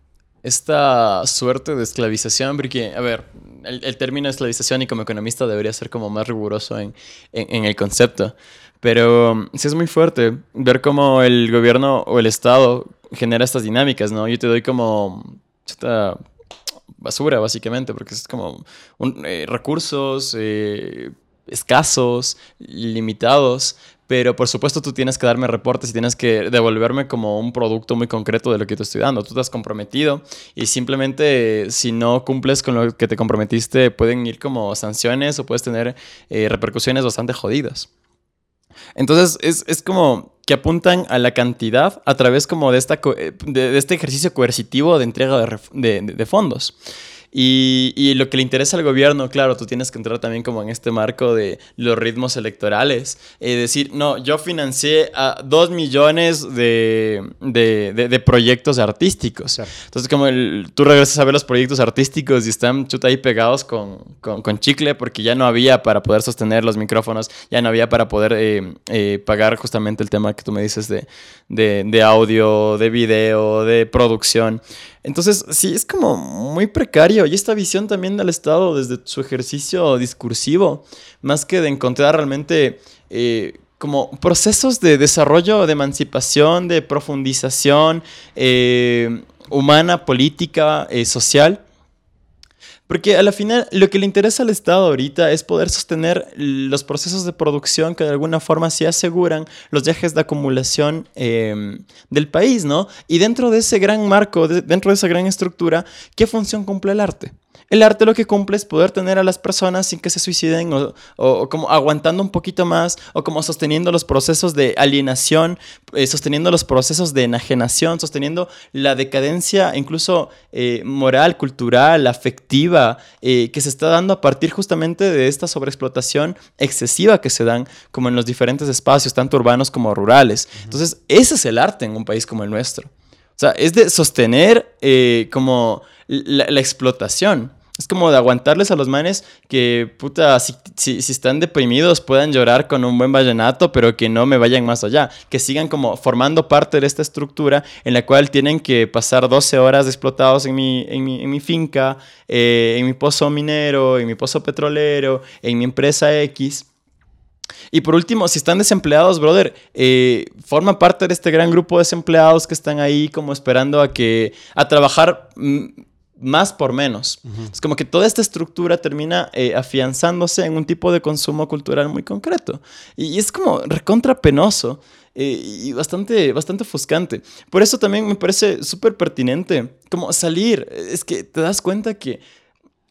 B: esta suerte de esclavización, porque, a ver, el, término esclavización y como economista debería ser como más riguroso en, en, el concepto, pero sí es muy fuerte ver cómo el gobierno o el Estado genera estas dinámicas, ¿no? Yo te doy como esta basura, básicamente, porque es como eh, recursos, eh, escasos, limitados, pero por supuesto tú tienes que darme reportes y tienes que devolverme como un producto muy concreto de lo que te estoy dando. Tú te has comprometido y simplemente si no cumples con lo que te comprometiste pueden ir como sanciones o puedes tener eh, repercusiones bastante jodidas. Entonces es, como que apuntan a la cantidad a través como de, esta, de, este ejercicio coercitivo de entrega de, de fondos. Y, lo que le interesa al gobierno, claro, tú tienes que entrar también como en este marco de los ritmos electorales. Es eh, decir, no, yo financié a dos millones de, de, proyectos artísticos. Entonces, como tú regresas a ver los proyectos artísticos y están chuta ahí pegados con, con, chicle porque ya no había para poder sostener los micrófonos, ya no había para poder eh, eh, pagar justamente el tema que tú me dices de, de audio, de video, de producción. Entonces, sí, es como muy precario. Y esta visión también del Estado desde su ejercicio discursivo, más que de encontrar realmente eh, como procesos de desarrollo, de emancipación, de profundización eh, humana, política, eh, social, porque a la final lo que le interesa al Estado ahorita es poder sostener los procesos de producción que de alguna forma sí aseguran los viajes de acumulación em, del país, ¿no? Y dentro de ese gran marco, dentro de esa gran estructura, ¿qué función cumple el arte? El arte lo que cumple es poder tener a las personas sin que se suiciden o, como aguantando un poquito más o como sosteniendo los procesos de alienación, eh, sosteniendo los procesos de enajenación, sosteniendo la decadencia incluso eh, moral, cultural, afectiva eh, que se está dando a partir justamente de esta sobreexplotación excesiva que se dan como en los diferentes espacios, tanto urbanos como rurales. Entonces, ese es el arte en un país como el nuestro. O sea, es de sostener como la explotación. Es como de aguantarles a los manes que, puta, si, si, están deprimidos puedan llorar con un buen vallenato, pero que no me vayan más allá. Que sigan como formando parte de esta estructura en la cual tienen que pasar 12 horas explotados en mi, en mi, en mi finca, eh, en mi pozo minero, en mi pozo petrolero, en mi empresa X. Y por último, si están desempleados, brother, eh, forman parte de este gran grupo de desempleados que están ahí como esperando a que a trabajar mm, más por menos. Es como que toda esta estructura termina eh, afianzándose en un tipo de consumo cultural muy concreto. Y, es como recontra penoso eh, y bastante, bastante ofuscante. Por eso también me parece súper pertinente como salir. Es que te das cuenta que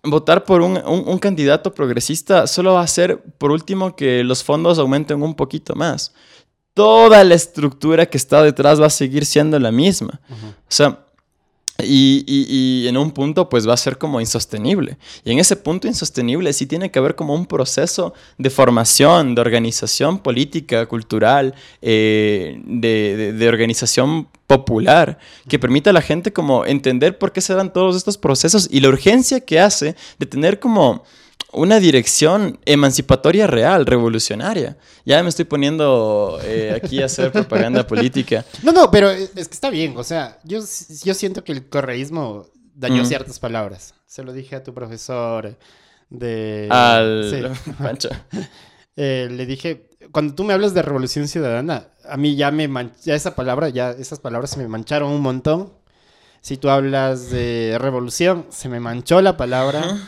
B: votar por un, un, candidato progresista solo va a hacer, por último, que los fondos aumenten un poquito más. Toda la estructura que está detrás va a seguir siendo la misma. O sea, y, y, en un punto pues va a ser como insostenible. Y en ese punto insostenible sí tiene que haber como un proceso de formación, de organización política, cultural, eh, de, de, organización popular, que permita a la gente como entender por qué se dan todos estos procesos y la urgencia que hace de tener como una dirección emancipatoria real, revolucionaria. Ya me estoy poniendo eh, aquí a hacer propaganda política.
A: No, no, pero es que está bien. O sea, yo, yo siento que el correísmo dañó ciertas palabras. Se lo dije a tu profesor de...
B: Al Pancho.
A: Eh, le dije, cuando tú me hablas de revolución ciudadana, a mí ya me ya esa palabra, ya esas palabras se me mancharon un montón. Si tú hablas de revolución, se me manchó la palabra.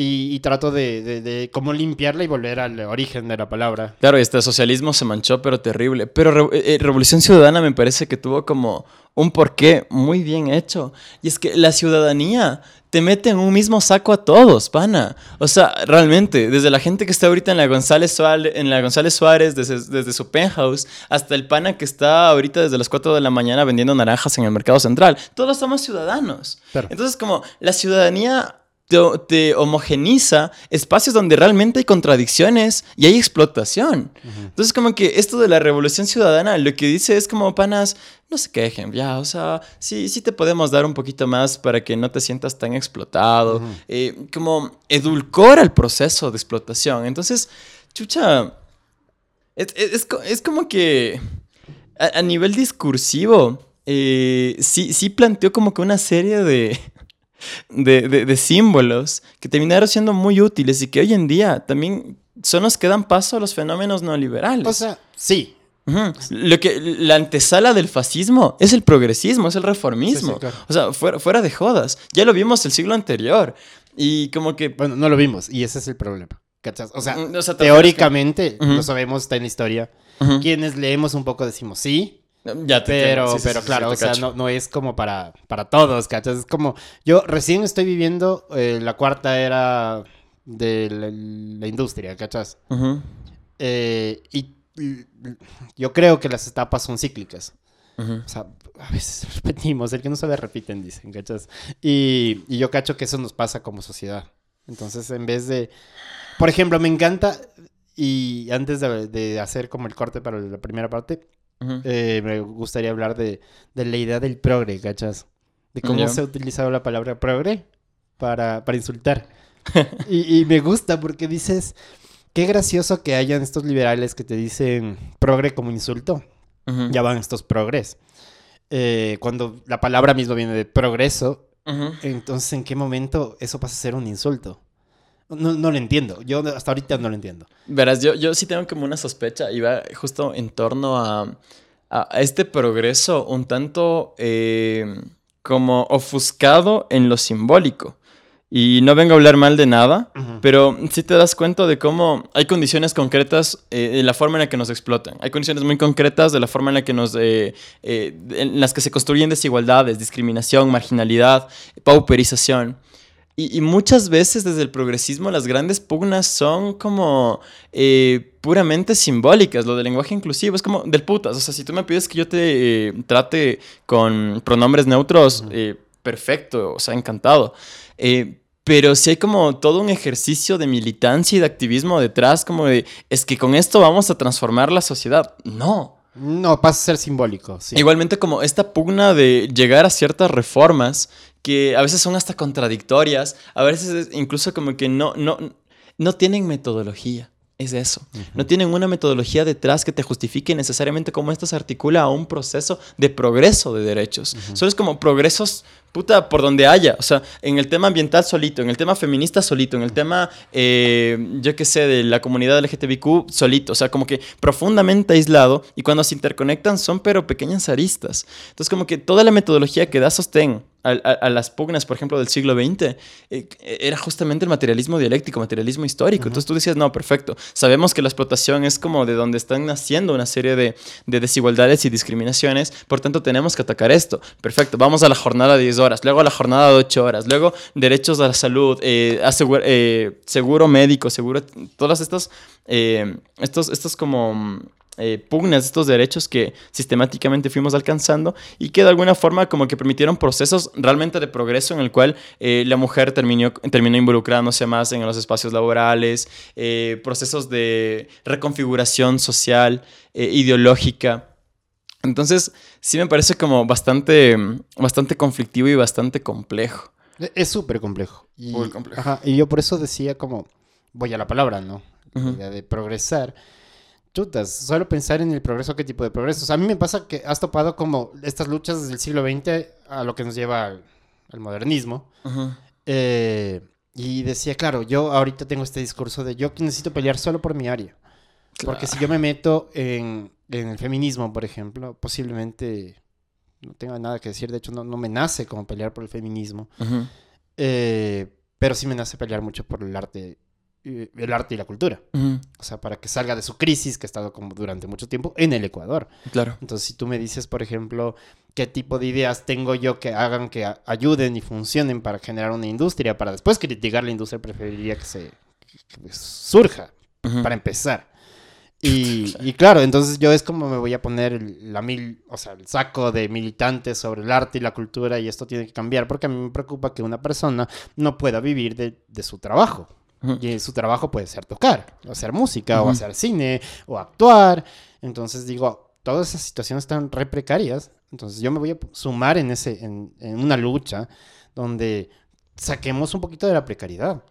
A: Y, trato de, de, cómo limpiarla y volver al origen de la palabra.
B: Claro, este socialismo se manchó, pero terrible. Pero eh, eh, Revolución Ciudadana me parece que tuvo como un porqué muy bien hecho. Y es que la ciudadanía te mete en un mismo saco a todos, pana. O sea, realmente, desde la gente que está ahorita en la González Suárez, en la González Suárez desde, desde su penthouse, hasta el pana que está ahorita desde las 4 de la mañana vendiendo naranjas en el mercado central. Todos somos ciudadanos. Entonces, como la ciudadanía te, homogeniza espacios donde realmente hay contradicciones y hay explotación. Entonces, como que esto de la revolución ciudadana lo que dice es como, panas, no se quejen, ya, o sea, sí, sí te podemos dar un poquito más para que no te sientas tan explotado, eh, como edulcora el proceso de explotación. Entonces, chucha, es, como que a, nivel discursivo, eh, sí, sí planteó como que una serie de de, símbolos que terminaron siendo muy útiles y que hoy en día también son los que dan paso a los fenómenos neoliberales.
A: O sea, sí.
B: Lo que, la antesala del fascismo es el progresismo, es el reformismo. O sea, fuera, fuera de jodas. Ya lo vimos el siglo anterior. Y como que...
A: Bueno, no lo vimos y ese es el problema. O sea, mm, teóricamente, lo sabemos, está en la historia. Quienes leemos un poco decimos sí, ya pero, pero claro, o sea, no, es como para, para todos, ¿cachas? Es como, yo recién estoy viviendo eh, la cuarta era de la, industria, ¿cachas? Eh, y yo creo que las etapas son cíclicas. O sea, a veces repetimos, el que no sabe repiten, dicen, ¿cachas? Y, y yo cacho que eso nos pasa como sociedad. Entonces, en vez de... Por ejemplo, me encanta, y antes de, hacer como el corte para la primera parte, eh, me gustaría hablar de, de, la idea del progre, ¿cachas? De cómo se ha utilizado la palabra progre para, para insultar. y, y, me gusta porque dices, qué gracioso que hayan estos liberales que te dicen progre como insulto. Ya van estos progres. Eh, cuando la palabra misma viene de progreso, entonces ¿en qué momento eso pasa a ser un insulto? No, no, lo entiendo. Yo hasta ahorita no lo entiendo.
B: Verás, yo, yo sí tengo como una sospecha y va justo en torno a, a este progreso un tanto eh, como ofuscado en lo simbólico. Y no vengo a hablar mal de nada, pero sí te das cuenta de cómo hay condiciones concretas eh, de la forma en la que nos explotan. Hay condiciones muy concretas de la forma en la que nos, eh, eh, en las que se construyen desigualdades, discriminación, marginalidad, pauperización. Y, muchas veces desde el progresismo las grandes pugnas son como puramente simbólicas. Lo del lenguaje inclusivo es como del putas. O sea, si tú me pides que yo te trate con pronombres neutros, perfecto, o sea, encantado. Eh, pero si hay como todo un ejercicio de militancia y de activismo detrás, como de, es que con esto vamos a transformar la sociedad. No.
A: No, pasa a ser simbólico.
B: Igualmente como esta pugna de llegar a ciertas reformas que a veces son hasta contradictorias, a veces incluso como que no, no, no tienen metodología. Es eso. No tienen una metodología detrás que te justifique necesariamente cómo esto se articula a un proceso de progreso de derechos. Solo es como progresos puta, por donde haya. O sea, en el tema ambiental solito, en el tema feminista solito, en el tema, eh, yo qué sé, de la comunidad LGTBQ solito. O sea, como que profundamente aislado y cuando se interconectan son pero pequeñas aristas. Entonces, como que toda la metodología que da sostén a, las pugnas, por ejemplo, del siglo XX, eh, era justamente el materialismo dialéctico, materialismo histórico. Entonces tú decías, no, perfecto, sabemos que la explotación es como de donde están naciendo una serie de, de desigualdades y discriminaciones, por tanto tenemos que atacar esto. Perfecto, vamos a la jornada de 10 horas, luego a la jornada de 8 horas, luego derechos a la salud, eh, eh, seguro médico, seguro, todas estas, estos, estos como eh, pugnas estos derechos que sistemáticamente fuimos alcanzando y que de alguna forma como que permitieron procesos realmente de progreso en el cual eh, la mujer terminó, terminó involucrándose más en los espacios laborales, eh, procesos de reconfiguración social, ideológica. Entonces, sí me parece como bastante, bastante conflictivo y bastante complejo.
A: E-, es súper complejo.
B: Y, Muy complejo.
A: y yo por eso decía como, voy a la palabra, ¿no? La idea de progresar chutas, solo pensar en el progreso, qué tipo de progresos. A mí me pasa que has topado como estas luchas del siglo XX a lo que nos lleva al, modernismo. Eh, y decía, claro, yo ahorita tengo este discurso de yo necesito pelear solo por mi área. Porque si yo me meto en, el feminismo, por ejemplo, posiblemente no tenga nada que decir. De hecho, no, no me nace como pelear por el feminismo. Eh, pero sí me nace pelear mucho por el arte el arte y la cultura. O sea, para que salga de su crisis que ha estado como durante mucho tiempo en el Ecuador.
B: Claro.
A: Entonces, si tú me dices, por ejemplo, qué tipo de ideas tengo yo que hagan que ayuden y funcionen para generar una industria, para después criticar la industria, preferiría que se surja, para empezar. Y, y, claro, entonces yo es como me voy a poner el, la mil, o sea, el saco de militantes sobre el arte y la cultura y esto tiene que cambiar porque a mí me preocupa que una persona no pueda vivir de, de su trabajo. Y su trabajo puede ser tocar, o hacer música, o hacer cine, o actuar. Entonces digo, todas esas situaciones están re precarias. Entonces yo me voy a sumar en, ese, en, en una lucha donde saquemos un poquito de la precariedad.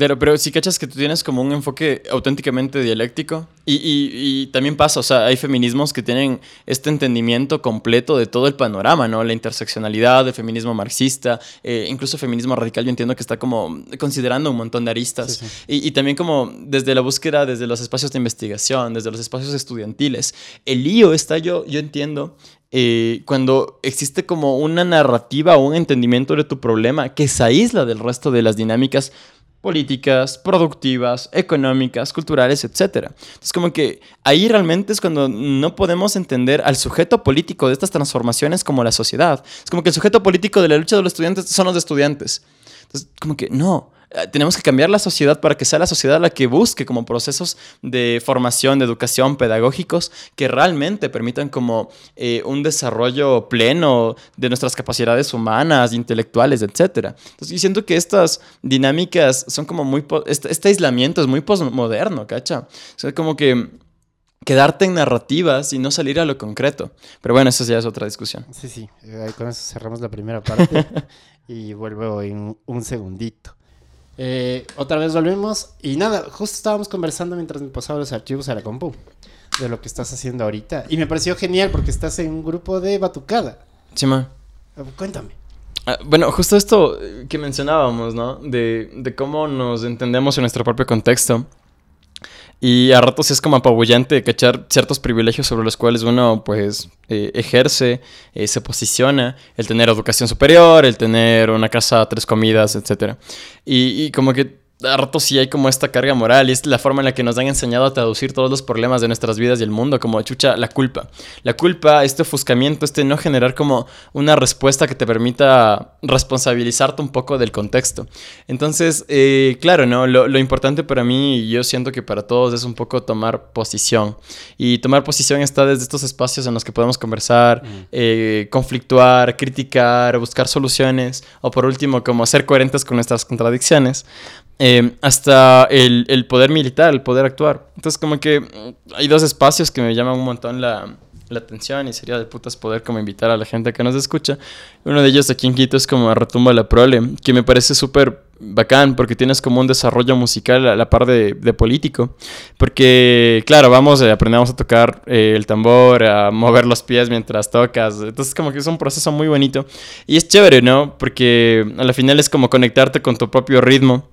B: Claro, pero si cachas que tú tienes como un enfoque auténticamente dialéctico y, y, también pasa, o sea, hay feminismos que tienen este entendimiento completo de todo el panorama, ¿no? La interseccionalidad, el feminismo marxista, eh, incluso feminismo radical, yo entiendo que está como considerando un montón de aristas. Y, y, también como desde la búsqueda, desde los espacios de investigación, desde los espacios estudiantiles. El lío está, yo, yo entiendo, eh, cuando existe como una narrativa o un entendimiento de tu problema que se aísla del resto de las dinámicas políticas, productivas, económicas, culturales, etc. Es como que ahí realmente es cuando no podemos entender al sujeto político de estas transformaciones como la sociedad. Es como que el sujeto político de la lucha de los estudiantes son los estudiantes. Entonces, como que no, tenemos que cambiar la sociedad para que sea la sociedad la que busque como procesos de formación, de educación, pedagógicos, que realmente permitan como eh, un desarrollo pleno de nuestras capacidades humanas, intelectuales, etc. Entonces, yo siento que estas dinámicas son como muy... Este, este aislamiento es muy postmoderno, ¿cacha? O sea, como que quedarte en narrativas y no salir a lo concreto. Pero bueno, eso ya es otra discusión.
A: Sí, sí. Eh, con eso cerramos la primera parte y vuelvo en un segundito. Eh, otra vez volvemos y nada, justo estábamos conversando mientras me pasaba los archivos a la compu de lo que estás haciendo ahorita. Y me pareció genial porque estás en un grupo de batucada.
B: Sí, ma.
A: Ah, cuéntame.
B: Ah, bueno, justo esto que mencionábamos, ¿no? De, de cómo nos entendemos en nuestro propio contexto. Y a ratos es como apabullante cachar ciertos privilegios sobre los cuales uno pues eh, ejerce, eh, se posiciona, el tener educación superior, el tener una casa, tres comidas, etc. Y, y como que a rato sí hay como esta carga moral y es la forma en la que nos han enseñado a traducir todos los problemas de nuestras vidas y el mundo, como chucha, la culpa. La culpa, este ofuscamiento, este no generar como una respuesta que te permita responsabilizarte un poco del contexto. Entonces, eh, claro, ¿no? Lo, importante para mí, y yo siento que para todos, es un poco tomar posición. Y tomar posición está desde estos espacios en los que podemos conversar, mm. eh, conflictuar, criticar, buscar soluciones, o por último, como ser coherentes con nuestras contradicciones. Em, hasta el, el, poder militar, el poder actuar. Entonces como que mm, hay dos espacios que me llaman un montón la, la, atención y sería de putas poder como invitar a la gente que nos escucha. Uno de ellos aquí en Quito es como Retumba la Prole, que me parece súper bacán porque tienes como un desarrollo musical a la par de, de político. Porque, claro, vamos, eh, aprendemos a tocar eh, el tambor, a mover los pies mientras tocas. Entonces, como que es un proceso muy bonito. Y es chévere, ¿no? Porque a la final es como conectarte con tu propio ritmo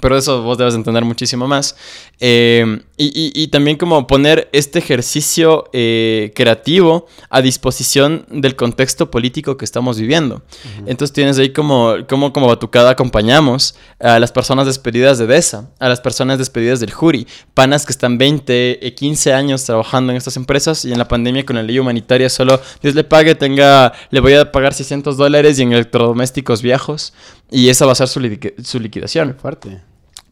B: pero eso vos debes entender muchísimo más. Eh, y, también como poner este ejercicio eh, creativo a disposición del contexto político que estamos viviendo. Entonces tienes ahí como, como, como batucada acompañamos a las personas despedidas de DESA, a las personas despedidas del Jury, panas que están 20, 15 eh, años trabajando en estas empresas y en la pandemia con la ley humanitaria solo Dios le pague, tenga, le voy a pagar 600 dólares y en electrodomésticos viejos y esa va a ser su, su liquidación.
A: Fuerte.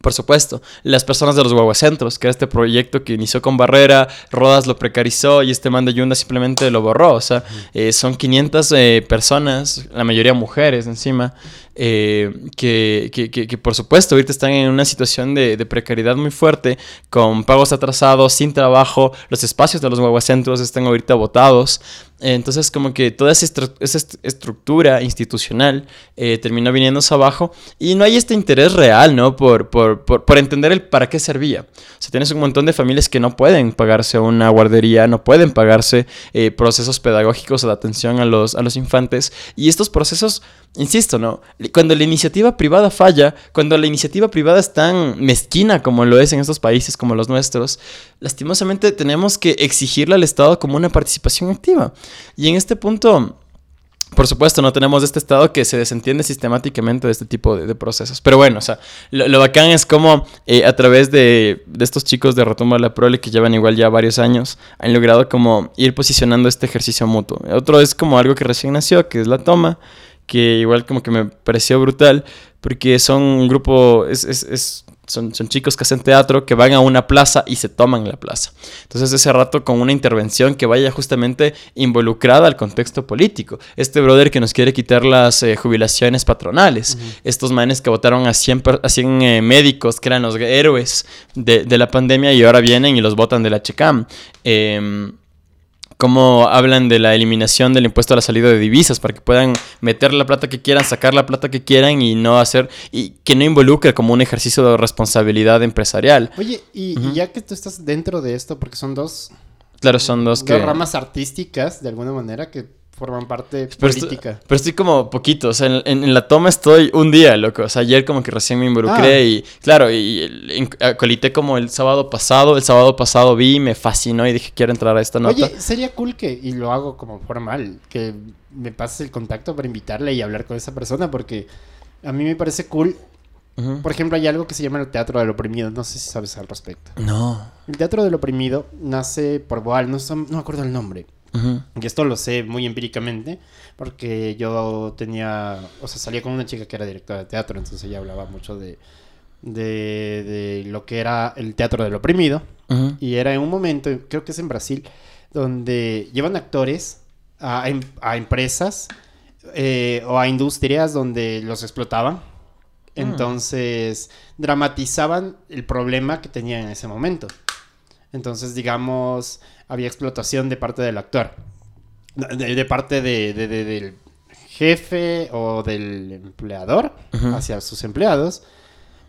B: Por supuesto, las personas de los guaguacentros, que era este proyecto que inició con Barrera, Rodas lo precarizó y este man de Yunda simplemente lo borró. O sea, eh, son 500 eh, personas, la mayoría mujeres encima, eh, que, que, que, por supuesto ahorita están en una situación de, de, precariedad muy fuerte, con pagos atrasados, sin trabajo, los espacios de los guaguacentros están ahorita votados. Entonces como que toda esa, estructura institucional eh, terminó viniéndose abajo y no hay este interés real, ¿no? Por, por, por, por, entender el para qué servía. O sea, tienes un montón de familias que no pueden pagarse una guardería, no pueden pagarse eh, procesos pedagógicos de atención a los, a los infantes y estos procesos Insisto, ¿no? Cuando la iniciativa privada falla, cuando la iniciativa privada es tan mezquina como lo es en estos países como los nuestros, lastimosamente tenemos que exigirle al Estado como una participación activa. Y en este punto, por supuesto, no tenemos este Estado que se desentiende sistemáticamente de este tipo de, procesos. Pero bueno, o sea, lo, bacán es como eh, a través de, de, estos chicos de Retumba la Prole que llevan igual ya varios años, han logrado como ir posicionando este ejercicio mutuo. Otro es como algo que recién nació, que es la toma que igual como que me pareció brutal, porque son un grupo, es, es, es, son, son, chicos que hacen teatro, que van a una plaza y se toman la plaza. Entonces ese rato con una intervención que vaya justamente involucrada al contexto político. Este brother que nos quiere quitar las eh, jubilaciones patronales, estos manes que votaron a 100, a 100 eh, médicos, que eran los héroes de, de, la pandemia y ahora vienen y los votan de la CHECAM. Eh, cómo hablan de la eliminación del impuesto a la salida de divisas para que puedan meter la plata que quieran, sacar la plata que quieran y no hacer y que no involucre como un ejercicio de responsabilidad empresarial.
A: Oye, y, ya que tú estás dentro de esto, porque son dos
B: Claro, son dos,
A: dos ramas artísticas, de alguna manera, que forman parte
B: pero
A: política.
B: Estoy, pero estoy como poquito, o sea, en, en, la toma estoy un día, loco. O sea, ayer como que recién me involucré ah. y, claro, y, colité como el sábado pasado. El sábado pasado vi, me fascinó y dije, quiero entrar a esta nota.
A: Oye, sería cool que, y lo hago como formal, que me pases el contacto para invitarle y hablar con esa persona, porque a mí me parece cool. Por ejemplo, hay algo que se llama el teatro del oprimido. No sé si sabes al respecto.
B: No.
A: El teatro del oprimido nace por Boal, no, no me acuerdo el nombre Y esto lo sé muy empíricamente, porque yo tenía, o sea, salía con una chica que era directora de teatro, entonces ella hablaba mucho de, de, lo que era el teatro del oprimido. Y era en un momento, creo que es en Brasil, donde llevan actores a, em, empresas eh, o a industrias donde los explotaban. Ah. Entonces, dramatizaban el problema que tenían en ese momento. Entonces, digamos, había explotación de parte del actor. De, parte de, del jefe o del empleador hacia sus empleados.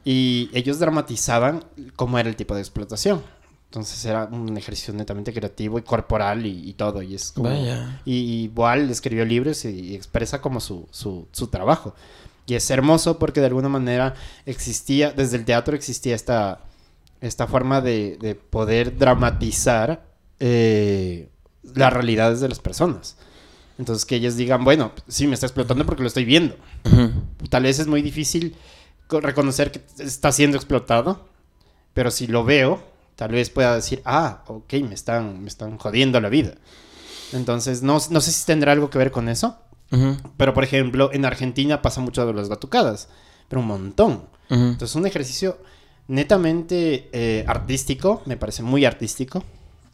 A: Y ellos dramatizaban cómo era el tipo de explotación. Entonces era un ejercicio netamente creativo y corporal y, todo. Y es como, Y, igual escribió libros y, expresa como su, su, su, trabajo. Y es hermoso porque de alguna manera existía, desde el teatro existía esta, esta forma de, de poder dramatizar eh, las realidades de las personas. Entonces que ellos digan, bueno, sí, me está explotando porque lo estoy viendo. Tal vez es muy difícil reconocer que está siendo explotado, pero si lo veo, tal vez pueda decir, ah, ok, me están, me están jodiendo la vida. Entonces, no, no sé si tendrá algo que ver con eso, pero por ejemplo, en Argentina pasa mucho de las batucadas, pero un montón. Entonces, un ejercicio netamente eh, artístico, me parece muy artístico.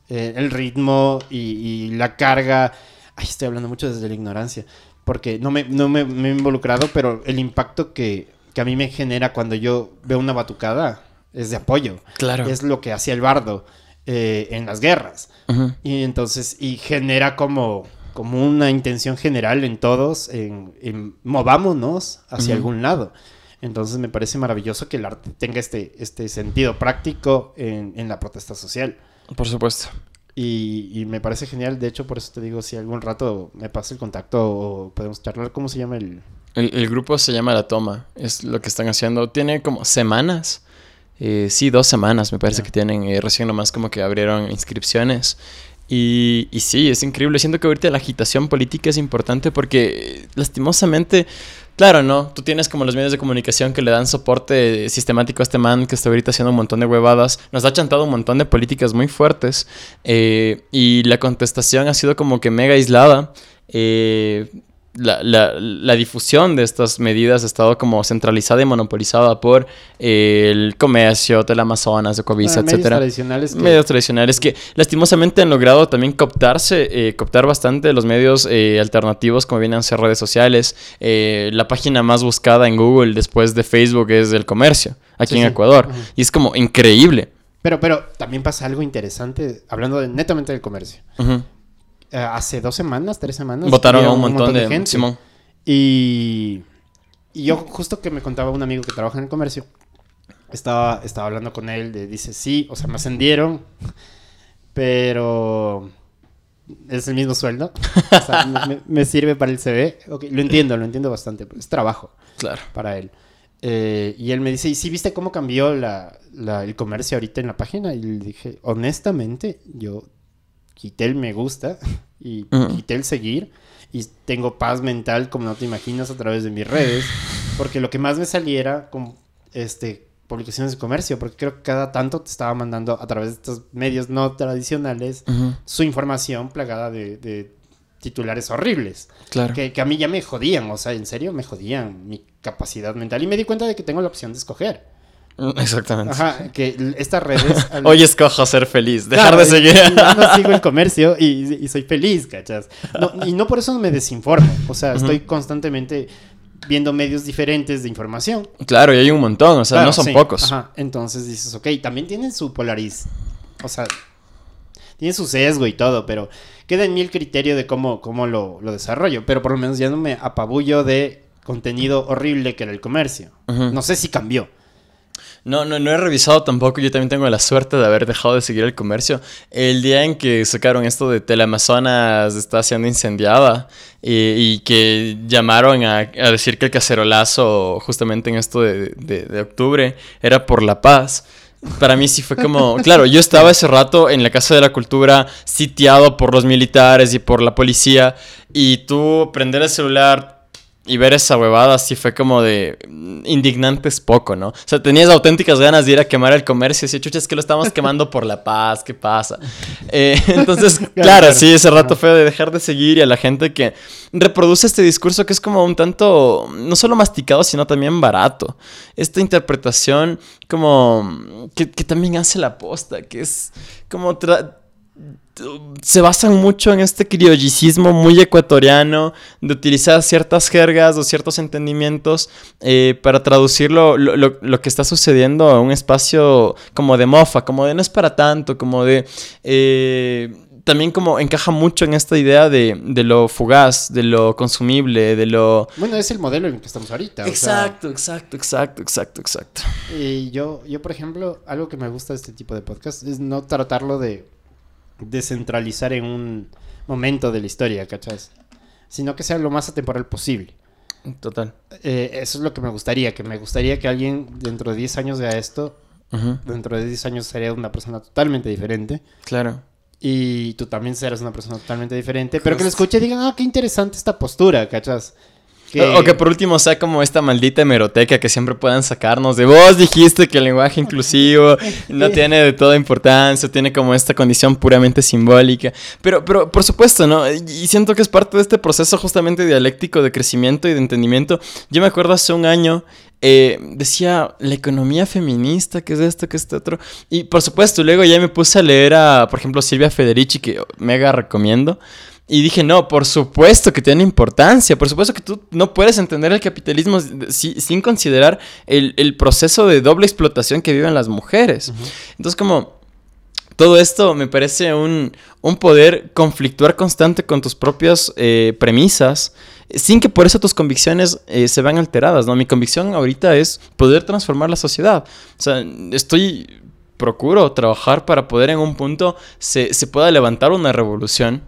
A: Eh, el ritmo y, la carga. Ay, estoy hablando mucho desde la ignorancia, porque no me, no me he involucrado, pero el impacto que, que a mí me genera cuando yo veo una batucada es de apoyo.
B: Claro.
A: Es lo que hacía el bardo eh, en las guerras. Y entonces, y genera como, como una intención general en todos, en, movámonos hacia algún lado. Entonces me parece maravilloso que el arte tenga este, este sentido práctico en, en la protesta social.
B: Por supuesto.
A: Y, y, me parece genial, de hecho por eso te digo, si algún rato me pasa el contacto o podemos charlar, ¿cómo se llama el,
B: el, grupo se llama La Toma, es lo que están haciendo. Tiene como semanas, eh, sí, dos semanas me parece que tienen, eh, recién nomás como que abrieron inscripciones. Y, y, sí, es increíble. Siento que ahorita la agitación política es importante porque lastimosamente, claro, ¿no? Tú tienes como los medios de comunicación que le dan soporte sistemático a este man que está ahorita haciendo un montón de huevadas. Nos ha chantado un montón de políticas muy fuertes eh, y la contestación ha sido como que mega aislada. Eh, la, la, la, difusión de estas medidas ha estado como centralizada y monopolizada por eh, el comercio, Amazonas, de Covisa, etc. Medios
A: tradicionales.
B: Medios tradicionales que lastimosamente han logrado también cooptarse, eh, cooptar bastante los medios eh, alternativos como vienen a ser redes sociales. la página más buscada en Google después de Facebook es el comercio, aquí en Ecuador. Y es como increíble.
A: Pero, pero también pasa algo interesante, hablando de, netamente del comercio. Eh, hace dos semanas, tres semanas.
B: Votaron a un, montón, de, gente. Simón.
A: Y, y yo justo que me contaba un amigo que trabaja en el comercio, estaba, estaba hablando con él, de, dice, sí, o sea, me ascendieron, pero es el mismo sueldo. O sea, me, sirve para el CV. lo entiendo, lo entiendo bastante. Es trabajo
B: claro.
A: para él. Eh, y él me dice, ¿y si viste cómo cambió la, el comercio ahorita en la página? Y le dije, honestamente, yo quité el me gusta y quité el seguir y tengo paz mental como no te imaginas a través de mis redes porque lo que más me saliera con este publicaciones de comercio porque creo que cada tanto te estaba mandando a través de estos medios no tradicionales su información plagada de, titulares horribles
B: claro.
A: que, que, a mí ya me jodían o sea en serio me jodían mi capacidad mental y me di cuenta de que tengo la opción de escoger
B: Exactamente.
A: Ajá, que estas redes...
B: Hoy escojo ser feliz, dejar de seguir.
A: No, sigo el comercio y, soy feliz, ¿cachas? y no por eso me desinformo. O sea, estoy constantemente viendo medios diferentes de información.
B: Claro, y hay un montón, o sea, no son pocos.
A: Ajá, entonces dices, ok, también tienen su polariz. O sea, tienen su sesgo y todo, pero queda en mí el criterio de cómo, cómo lo, lo desarrollo. Pero por lo menos ya no me apabullo de contenido horrible que era el comercio. No sé si cambió.
B: No, no, no he revisado tampoco. Yo también tengo la suerte de haber dejado de seguir el comercio. El día en que sacaron esto de Teleamazonas está siendo incendiada y, que llamaron a, decir que el cacerolazo, justamente en esto de, octubre, era por la paz para mí sí fue como, claro, yo estaba ese rato en la Casa de la Cultura sitiado por los militares y por la policía y tú prender el celular, y ver esa huevada sí fue como de indignante es poco, ¿no? O sea, tenías auténticas ganas de ir a quemar el comercio y decir, chucha, es que lo estamos quemando por la paz, ¿qué pasa? Eh, entonces, claro, sí, ese rato fue de dejar de seguir y a la gente que reproduce este discurso que es como un tanto, no solo masticado, sino también barato. Esta interpretación como que, que también hace la posta, que es como se basan mucho en este criollicismo muy ecuatoriano de utilizar ciertas jergas o ciertos entendimientos eh, para traducir lo, que está sucediendo a un espacio como de mofa, como de no es para tanto, como de... Eh, también como encaja mucho en esta idea de, lo fugaz, de lo consumible, de lo...
A: Bueno, es el modelo en el que estamos ahorita.
B: Exacto, exacto, exacto, exacto, exacto.
A: Y yo, yo, por ejemplo, algo que me gusta de este tipo de podcast es no tratarlo de descentralizar en un momento de la historia, ¿cachas? Sino que sea lo más atemporal posible.
B: Total.
A: Eh, eso es lo que me gustaría, que me gustaría que alguien dentro de 10 años vea esto, dentro de 10 años sería una persona totalmente diferente.
B: Claro.
A: Y tú también serás una persona totalmente diferente, pero que lo escuche y digan, ah, qué interesante esta postura, ¿cachas?
B: O que por último sea como esta maldita hemeroteca que siempre puedan sacarnos de vos dijiste que el lenguaje inclusivo no tiene de toda importancia, tiene como esta condición puramente simbólica. Pero, pero por supuesto, ¿no? Y siento que es parte de este proceso justamente dialéctico de crecimiento y de entendimiento. Yo me acuerdo hace un año eh, decía la economía feminista, que es esto, que es esto otro. Y por supuesto, luego ya me puse a leer a, por ejemplo, Silvia Federici, que mega recomiendo. Y dije, no, por supuesto que tiene importancia, por supuesto que tú no puedes entender el capitalismo sin considerar el, proceso de doble explotación que viven las mujeres. Entonces, como todo esto me parece un, poder conflictuar constante con tus propias eh, premisas, sin que por eso tus convicciones eh, se vean alteradas, ¿no? Mi convicción ahorita es poder transformar la sociedad. O sea, estoy, procuro trabajar para poder en un punto se, se pueda levantar una revolución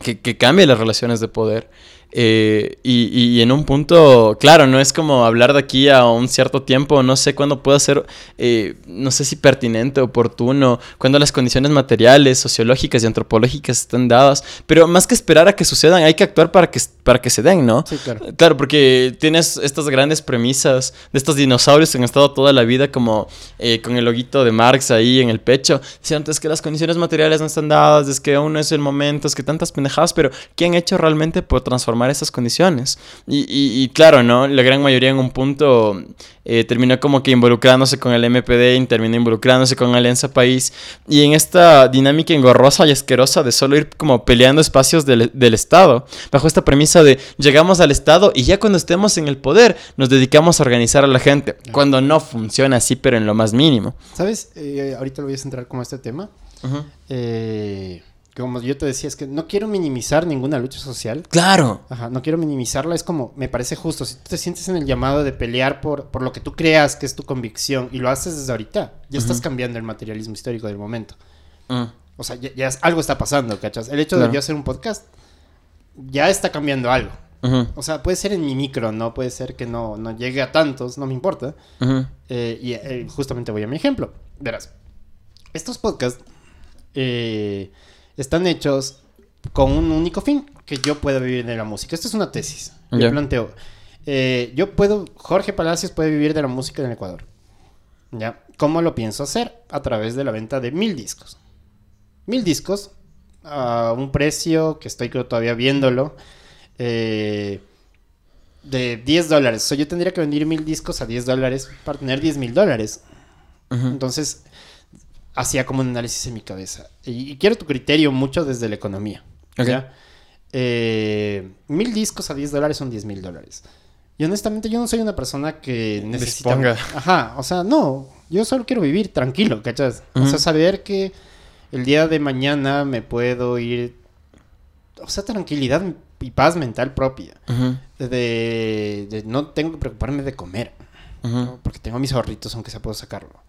B: que, que cambie las relaciones de poder eh, y, en un punto, claro, no es como hablar de aquí a un cierto tiempo, no sé cuándo pueda ser, eh, no sé si pertinente, oportuno, cuando las condiciones materiales, sociológicas y antropológicas están dadas, pero más que esperar a que sucedan, hay que actuar para que, para que se den, ¿no?
A: Sí, claro.
B: Claro, porque tienes estas grandes premisas de estos dinosaurios que han estado toda la vida como eh, con el loguito de Marx ahí en el pecho, diciendo es que las condiciones materiales no están dadas, es que aún no es el momento, es que tantas pendejadas, pero ¿qué han hecho realmente por transformar esas condiciones. Y, claro, ¿no? La gran mayoría en un punto eh, terminó como que involucrándose con el MPD y terminó involucrándose con Alianza País. Y en esta dinámica engorrosa y asquerosa de solo ir como peleando espacios del, Estado, bajo esta premisa de llegamos al Estado y ya cuando estemos en el poder nos dedicamos a organizar a la gente. Cuando no funciona así, pero en lo más mínimo.
A: ¿Sabes? Eh, ahorita lo voy a centrar como este tema. eh, como yo te decía, es que no quiero minimizar ninguna lucha social.
B: Claro.
A: Ajá, no quiero minimizarla, es como, me parece justo, si tú te sientes en el llamado de pelear por, por lo que tú creas que es tu convicción y lo haces desde ahorita, ya estás cambiando el materialismo histórico del momento. Mm. O sea, ya, algo está pasando, ¿cachas? El hecho de yo hacer un podcast ya está cambiando algo. O sea, puede ser en mi micro, ¿no? Puede ser que no, no llegue a tantos, no me importa. Eh, y eh, justamente voy a mi ejemplo. Verás, estos podcasts... Eh, están hechos con un único fin, que yo pueda vivir de la música. Esta es una tesis. Yo planteo. Eh, yo puedo, Jorge Palacios puede vivir de la música en Ecuador. ¿Ya? ¿Cómo lo pienso hacer? A través de la venta de mil discos. Mil discos a un precio que estoy todavía viéndolo. Eh, de 10 dólares. O sea, yo tendría que vender mil discos a 10 dólares para tener 10 mil dólares. Entonces, hacía como un análisis en mi cabeza. Y, quiero tu criterio mucho desde la economía. Eh, mil discos a 10 dólares son 10 mil dólares. Y honestamente yo no soy una persona que necesita... Ajá, o sea, no. Yo solo quiero vivir tranquilo, ¿cachas? O sea, saber que el día de mañana me puedo ir... O sea, tranquilidad y paz mental propia. de, no tengo que preocuparme de comer. Porque tengo mis ahorritos, aunque sea puedo sacarlo.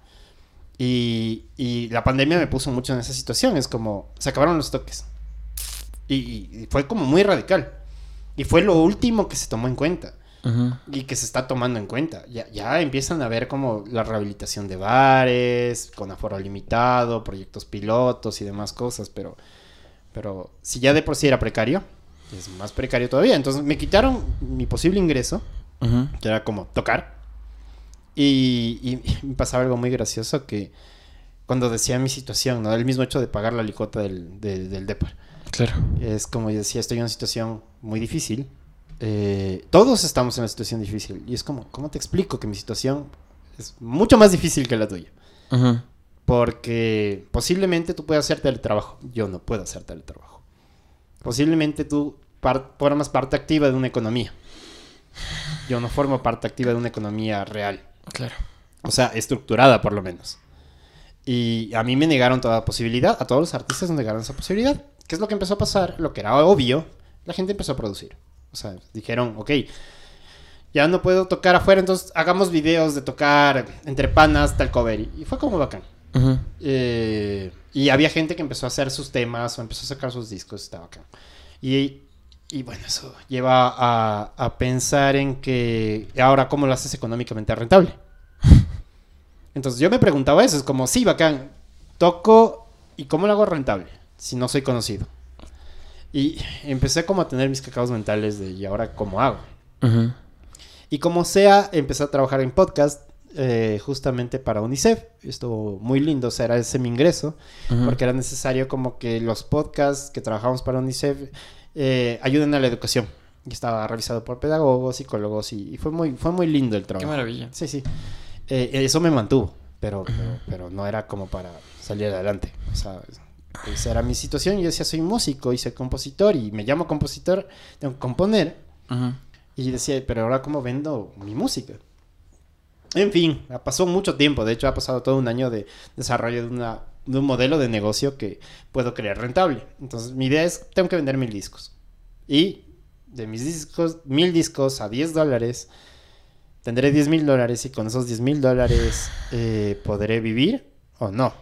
A: Y, la pandemia me puso mucho en esa situación. Es como, se acabaron los toques. Y, fue como muy radical. Y fue lo último que se tomó en cuenta. Y que se está tomando en cuenta. Ya, ya empiezan a ver como la rehabilitación de bares, con aforo limitado, proyectos pilotos y demás cosas. Pero, pero si ya de por sí era precario, es más precario todavía. Entonces me quitaron mi posible ingreso, que era como tocar y, me pasaba algo muy gracioso que cuando decía mi situación, ¿no? El mismo hecho de pagar la licota del, del DEPAR.
B: Claro.
A: Es como yo decía, estoy en una situación muy difícil. Eh, todos estamos en una situación difícil. Y es como, ¿cómo te explico que mi situación es mucho más difícil que la tuya? Porque posiblemente tú puedas hacer teletrabajo. Yo no puedo hacer teletrabajo. Posiblemente tú formas parte activa de una economía. Yo no formo parte activa de una economía real.
B: Claro.
A: O sea, estructurada por lo menos. Y a mí me negaron toda posibilidad, a todos los artistas nos negaron esa posibilidad. ¿Qué es lo que empezó a pasar? Lo que era obvio, la gente empezó a producir. O sea, dijeron, ok, ya no puedo tocar afuera, entonces hagamos videos de tocar entre panas, tal cover. Y fue como bacán. Eh, y había gente que empezó a hacer sus temas o empezó a sacar sus discos, estaba bacán. Y, y bueno, eso lleva a, a pensar en que ahora cómo lo haces económicamente rentable. Entonces yo me preguntaba eso, es como, sí, bacán, toco y cómo lo hago rentable si no soy conocido. Y empecé como a tener mis cacaos mentales de, ¿y ahora cómo hago? Y como sea, empecé a trabajar en podcast eh, justamente para UNICEF. Estuvo muy lindo, o sea, era ese mi ingreso, porque era necesario como que los podcasts que trabajamos para UNICEF eh, ayuden a la educación. Y estaba revisado por pedagogos, psicólogos, y, fue, muy, fue muy lindo el trabajo.
B: Qué maravilla.
A: Sí, sí. Eh, eso me mantuvo, pero, pero, no era como para salir adelante. O sea, esa era mi situación. Yo decía, soy músico y soy compositor y me llamo compositor, tengo que componer. Y decía, pero ahora cómo vendo mi música. En fin, pasó mucho tiempo. De hecho, ha pasado todo un año de desarrollo de, una, de un modelo de negocio que puedo crear rentable. Entonces, mi idea es, tengo que vender mil discos. Y de mis discos, mil discos a 10 dólares, tendré 10 mil dólares y con esos 10 mil dólares eh, podré vivir o no.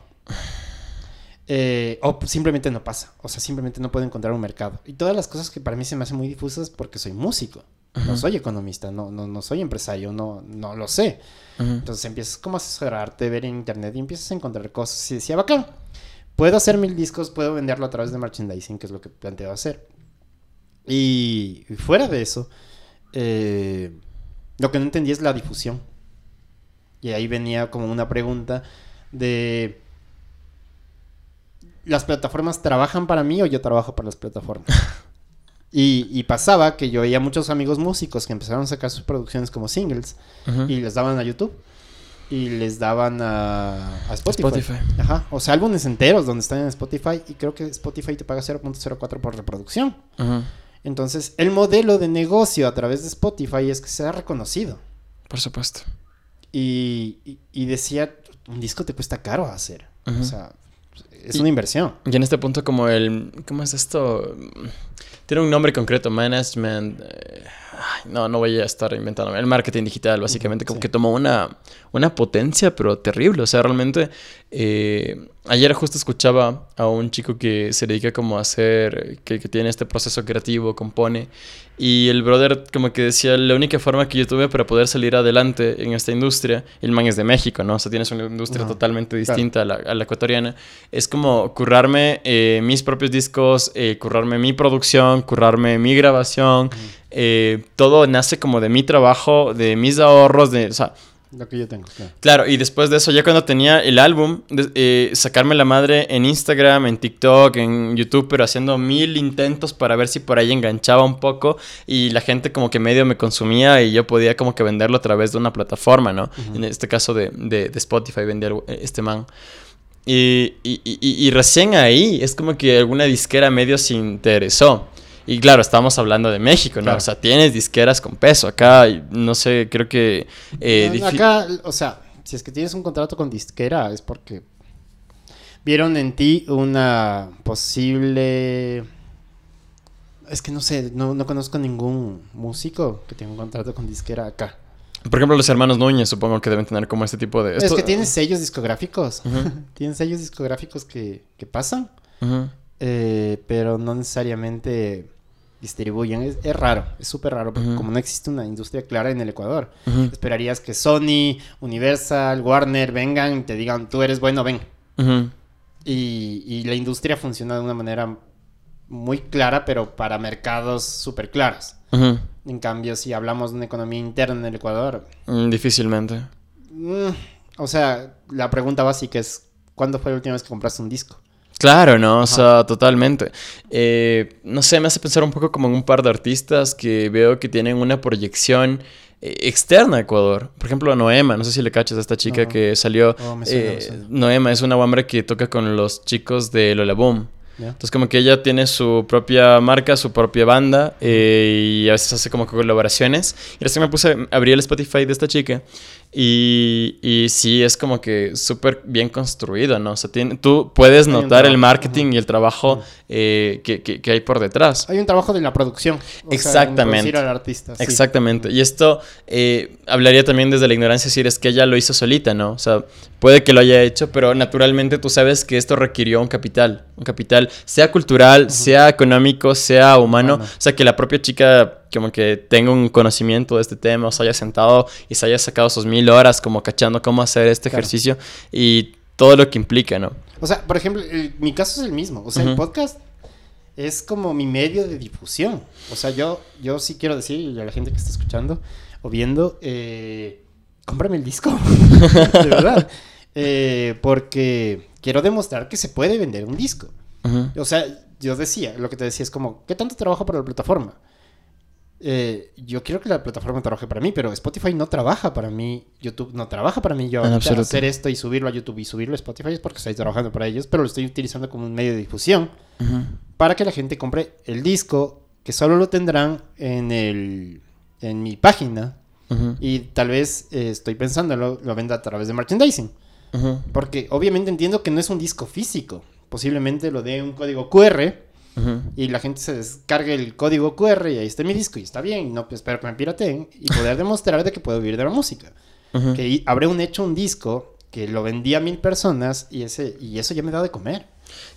A: Eh, o simplemente no pasa. O sea, simplemente no puedo encontrar un mercado. Y todas las cosas que para mí se me hacen muy difusas porque soy músico. No soy economista, no, no, no soy empresario, no, no lo sé. Entonces empiezas como a asesorarte, ver en internet y empiezas a encontrar cosas. Y decía, bacán, puedo hacer mil discos, puedo venderlo a través de merchandising, que es lo que planteo hacer. Y, fuera de eso, eh, lo que no entendí es la difusión. Y ahí venía como una pregunta de... ¿Las plataformas trabajan para mí o yo trabajo para las plataformas? Y, pasaba que yo veía muchos amigos músicos que empezaron a sacar sus producciones como singles y les daban a YouTube y les daban a, Spotify. Ajá. O sea, álbumes enteros donde están en Spotify y creo que Spotify te paga 0.04 por reproducción. Entonces, el modelo de negocio a través de Spotify es que sea reconocido.
B: Por supuesto.
A: Y, y, decía, un disco te cuesta caro hacer. O sea, es una inversión.
B: Y en este punto como el, ¿cómo es esto? Tiene un nombre concreto, management. Eh, no, no voy a estar inventando. El marketing digital, básicamente, como que tomó una, una potencia, pero terrible. O sea, realmente, eh, ayer justo escuchaba a un chico que se dedica como a hacer, que, que, tiene este proceso creativo, compone, y el brother como que decía, la única forma que yo tuve para poder salir adelante en esta industria, el man es de México, ¿no? O sea, tienes una industria totalmente distinta a, la, a, la, ecuatoriana, es como currarme eh, mis propios discos, eh, currarme mi producción, currarme mi grabación, eh, todo nace como de mi trabajo, de mis ahorros, de, o sea,
A: lo que yo tengo,
B: claro. y después de eso, ya cuando tenía el álbum, eh, sacarme la madre en Instagram, en TikTok, en YouTube, pero haciendo mil intentos para ver si por ahí enganchaba un poco y la gente como que medio me consumía y yo podía como que venderlo a través de una plataforma, ¿no? En este caso de, de, de Spotify vendía este man. Y, y, y, y, recién ahí es como que alguna disquera medio se interesó. Y claro, estamos hablando de México, ¿no? O sea, tienes disqueras con peso. Acá, no sé, creo que...
A: Eh, acá, o sea, si es que tienes un contrato con disquera es porque vieron en ti una posible... Es que no sé, no, no conozco ningún músico que tenga un contrato con disquera acá.
B: Por ejemplo, los hermanos Núñez supongo que deben tener como este tipo de...
A: Es que tienen sellos discográficos. tienen sellos discográficos que, que pasan. eh, pero no necesariamente distribuyen. Es, raro, es súper raro, porque como no existe una industria clara en el Ecuador, esperarías que Sony, Universal, Warner vengan y te digan, tú eres bueno, ven. y, y, la industria funciona de una manera muy clara, pero para mercados súper claros. En cambio, si hablamos de una economía interna en el Ecuador...
B: Mm, difícilmente.
A: Mm, o sea, la pregunta básica es, ¿cuándo fue la última vez que compraste un disco?
B: Claro, ¿no? O sea, totalmente. Eh, no sé, me hace pensar un poco como en un par de artistas que veo que tienen una proyección eh, externa a Ecuador. Por ejemplo, Noema, no sé si le cachas a esta chica que salió. Oh, eh, Noema es una hombre que toca con los chicos de Lola Boom. Entonces como que ella tiene su propia marca, su propia banda eh, y a veces hace como colaboraciones. Y recién me puse, abrí el Spotify de esta chica y, y sí, es como que súper bien construido, ¿no? O sea, tiene, tú puedes notar el marketing y el trabajo eh, que, que, hay por detrás.
A: Hay un trabajo de la producción.
B: Exactamente.
A: al artista.
B: Exactamente. Y esto eh, hablaría también desde la ignorancia, decir, es que ella lo hizo solita, ¿no? O sea, puede que lo haya hecho, pero naturalmente tú sabes que esto requirió un capital. Un capital, sea cultural, sea económico, sea humano. O sea, que la propia chica como que tenga un conocimiento de este tema, o se haya sentado y se haya sacado sus mil horas como cachando cómo hacer este ejercicio y todo lo que implica, ¿no?
A: O sea, por ejemplo, mi caso es el mismo. O sea, el podcast es como mi medio de difusión. O sea, yo, yo sí quiero decir a la gente que está escuchando o viendo, eh, cómprame el disco. de verdad. Eh, porque quiero demostrar que se puede vender un disco. O sea, yo decía, lo que te decía es como, ¿qué tanto trabajo para la plataforma? Eh, yo quiero que la plataforma trabaje para mí, pero Spotify no trabaja para mí, YouTube no trabaja para mí. Yo hacer esto y subirlo a YouTube y subirlo a Spotify es porque estoy trabajando para ellos, pero lo estoy utilizando como un medio de difusión para que la gente compre el disco que solo lo tendrán en el en mi página y tal vez eh, estoy pensando lo, lo venda a través de merchandising. Porque obviamente entiendo que no es un disco físico. Posiblemente lo dé un código QR y la gente se descargue el código QR y ahí está mi disco y está bien, no pues, espero que me pirateen y poder demostrar de que puedo vivir de la música. Que habré un hecho un disco que lo vendía a mil personas y, ese, y eso ya me da de comer.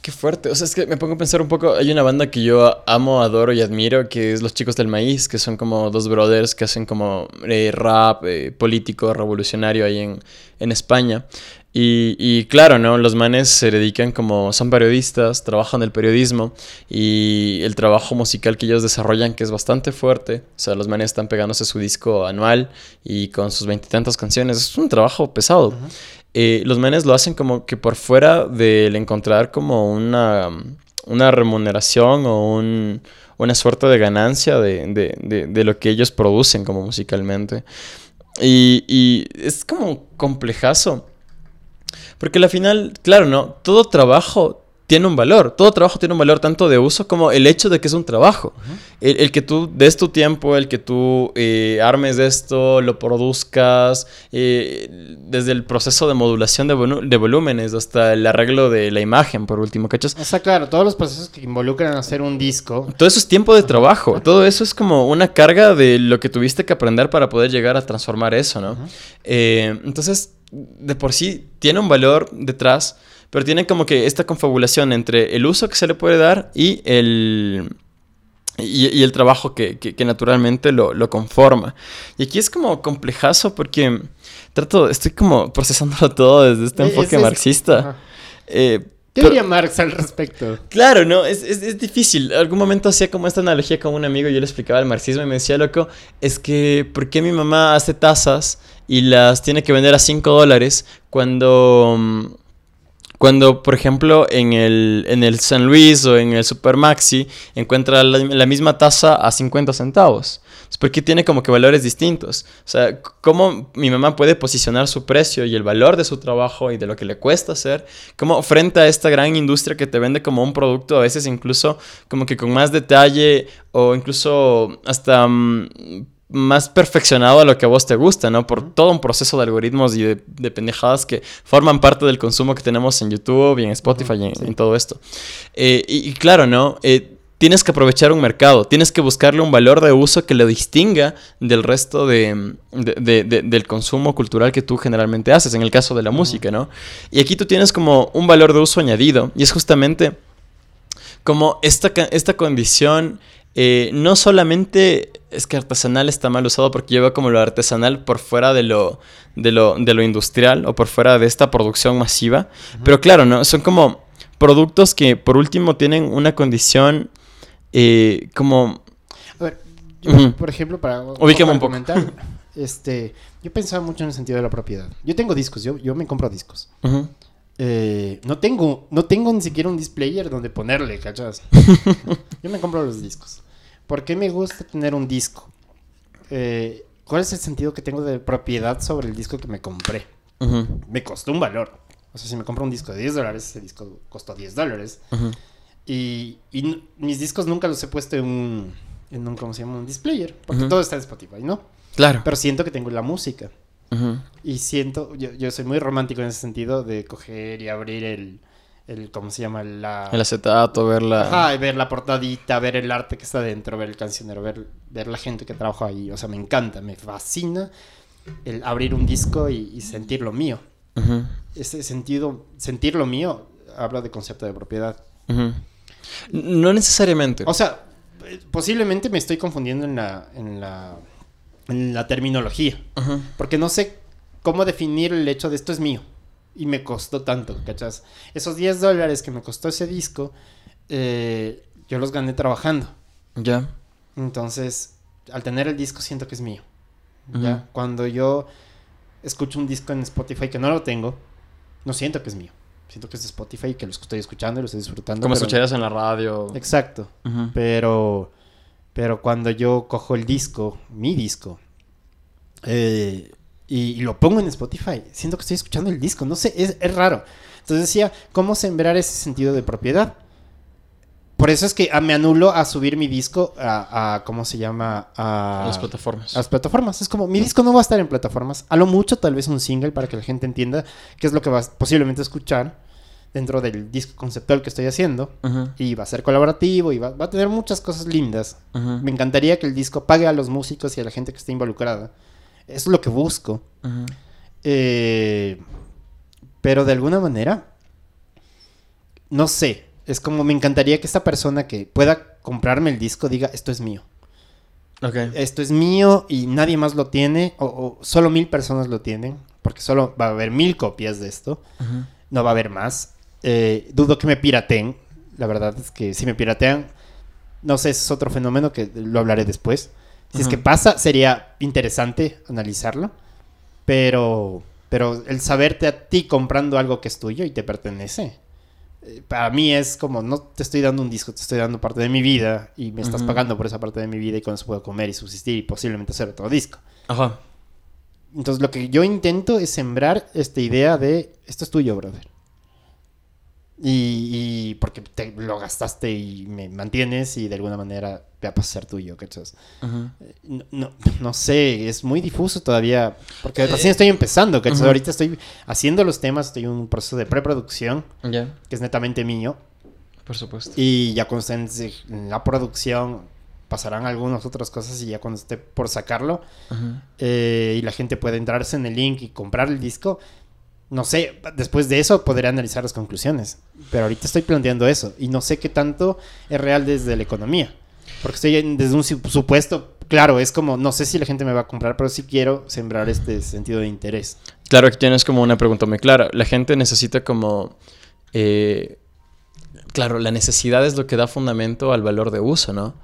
B: Qué fuerte. O sea, es que me pongo a pensar un poco. Hay una banda que yo amo, adoro y admiro, que es Los Chicos del Maíz, que son como dos brothers que hacen como eh, rap eh, político, revolucionario ahí en, en España. Y, claro, ¿no? Los manes se dedican como, son periodistas, trabajan el periodismo y el trabajo musical que ellos desarrollan que es bastante fuerte. O sea, los manes están pegándose su disco anual y con sus veintitantas canciones. Es un trabajo pesado. Eh, los manes lo hacen como que por fuera del encontrar como una, una remuneración o un, una suerte de ganancia de, de, lo que ellos producen como musicalmente. Y, y es como complejazo porque al final, claro, ¿no? Todo trabajo tiene un valor. Todo trabajo tiene un valor tanto de uso como el hecho de que es un trabajo. el, que tú des tu tiempo, el que tú eh, armes esto, lo produzcas, eh, desde el proceso de modulación de, de, volúmenes hasta el arreglo de la imagen, por último, ¿cachas?
A: Está claro, todos los procesos que involucran hacer un disco.
B: Todo eso es tiempo de trabajo. Todo eso es como una carga de lo que tuviste que aprender para poder llegar a transformar eso, ¿no? Eh, entonces de por sí tiene un valor detrás, pero tiene como que esta confabulación entre el uso que se le puede dar y el, y, el trabajo que, naturalmente lo, conforma. Y aquí es como complejazo porque trato, estoy como procesándolo todo desde este enfoque marxista.
A: Eh, ¿Qué diría Marx al respecto?
B: Claro, no, es, es, es, difícil. Algún momento hacía como esta analogía con un amigo, yo le explicaba el marxismo y me decía, loco, es que, ¿por qué mi mamá hace tazas y las tiene que vender a 5 dólares cuando, cuando, por ejemplo, en el, en el San Luis o en el Super Maxi encuentra la, misma taza a 50 centavos? Porque tiene como que valores distintos. O sea, cómo mi mamá puede posicionar su precio y el valor de su trabajo y de lo que le cuesta hacer, como frente a esta gran industria que te vende como un producto, a veces incluso como que con más detalle o incluso hasta... Mm, más perfeccionado a lo que a vos te gusta, ¿no? Por todo un proceso de algoritmos y de, pendejadas que forman parte del consumo que tenemos en YouTube y en Spotify y en, todo esto. Eh, y, claro, ¿no? Eh, tienes que aprovechar un mercado, tienes que buscarle un valor de uso que lo distinga del resto de, del consumo cultural que tú generalmente haces, en el caso de la música, ¿no? Y aquí tú tienes como un valor de uso añadido y es justamente como esta, esta condición eh, no solamente es que artesanal está mal usado porque lleva como lo artesanal por fuera de lo, de lo, de lo industrial o por fuera de esta producción masiva, pero claro, ¿no? Son como productos que por último tienen una condición eh, como...
A: A ver, yo, por ejemplo, para,
B: Ubíqueme un poco.
A: este, yo pensaba mucho en el sentido de la propiedad. Yo tengo discos, yo, yo me compro discos. eh, no tengo, no tengo ni siquiera un displayer donde ponerle, ¿cachas? Yo me compro los discos. ¿Por qué me gusta tener un disco? Eh, ¿Cuál es el sentido que tengo de propiedad sobre el disco que me compré? Me costó un valor. O sea, si me compro un disco de 10 dólares, ese disco costó 10 dólares. Y, mis discos nunca los he puesto en un, en un ¿cómo se llama? Un displayer. Porque todo está en Spotify, ¿no?
B: Claro.
A: Pero siento que tengo la música. Y siento, yo, yo, soy muy romántico en ese sentido de coger y abrir el, el ¿cómo se llama? La...
B: El acetato, ver la...
A: Ajá, ver la portadita, ver el arte que está dentro, ver el cancionero, ver, ver la gente que trabaja ahí. O sea, me encanta, me fascina el abrir un disco y, sentir lo mío. Ese sentido, sentir lo mío, habla de concepto de propiedad.
B: No necesariamente.
A: O sea, posiblemente me estoy confundiendo en la, en la en la terminología. Porque no sé cómo definir el hecho de esto es mío. Y me costó tanto, ¿cachas? Esos 10 dólares que me costó ese disco, eh, yo los gané trabajando.
B: Ya.
A: Entonces, al tener el disco siento que es mío. Ya. Cuando yo escucho un disco en Spotify que no lo tengo, no siento que es mío. Siento que es de Spotify, que lo estoy escuchando y lo estoy disfrutando.
B: Como escucharías en la radio.
A: Exacto. Pero pero cuando yo cojo el disco, mi disco, eh, y, lo pongo en Spotify, siento que estoy escuchando el disco, no sé, es, raro. Entonces decía, ¿cómo sembrar ese sentido de propiedad? Por eso es que me anulo a subir mi disco a, ¿cómo se llama?
B: A, las plataformas.
A: A las plataformas. Es como, mi disco no va a estar en plataformas. A lo mucho, tal vez un single para que la gente entienda qué es lo que va posiblemente a escuchar dentro del disco conceptual que estoy haciendo. Y va a ser colaborativo y va, a tener muchas cosas lindas. Me encantaría que el disco pague a los músicos y a la gente que esté involucrada. Eso es lo que busco. Eh, pero de alguna manera, no sé. Es como me encantaría que esta persona que pueda comprarme el disco diga, esto es mío. Esto es mío y nadie más lo tiene, o, solo mil personas lo tienen, porque solo va a haber mil copias de esto, no va a haber más. Eh, dudo que me pirateen. La verdad es que si me piratean, no sé, es otro fenómeno que lo hablaré después. Si es que pasa, sería interesante analizarlo. Pero, pero el saberte a ti comprando algo que es tuyo y te pertenece, eh, para mí es como, no te estoy dando un disco, te estoy dando parte de mi vida y me estás pagando por esa parte de mi vida y con eso puedo comer y subsistir y posiblemente hacer otro disco.
B: Ajá.
A: Entonces lo que yo intento es sembrar esta idea de, esto es tuyo, brother. Y, porque te lo gastaste y me mantienes y de alguna manera va a pasar tuyo, ¿cachas? no, no, no, sé, es muy difuso todavía, porque recién estoy empezando, ¿cachas? Ahorita estoy haciendo los temas, estoy en un proceso de preproducción, que es netamente mío.
B: Por supuesto.
A: Y ya cuando estén en la producción pasarán algunas otras cosas y ya cuando esté por sacarlo eh, y la gente puede entrarse en el link y comprar el disco, no sé, después de eso podré analizar las conclusiones. Pero ahorita estoy planteando eso y no sé qué tanto es real desde la economía. Porque estoy desde un supuesto, claro, es como, no sé si la gente me va a comprar, pero sí quiero sembrar este sentido de interés.
B: Claro, aquí tienes como una pregunta muy clara. La gente necesita como... Eh, claro, la necesidad es lo que da fundamento al valor de uso, ¿no?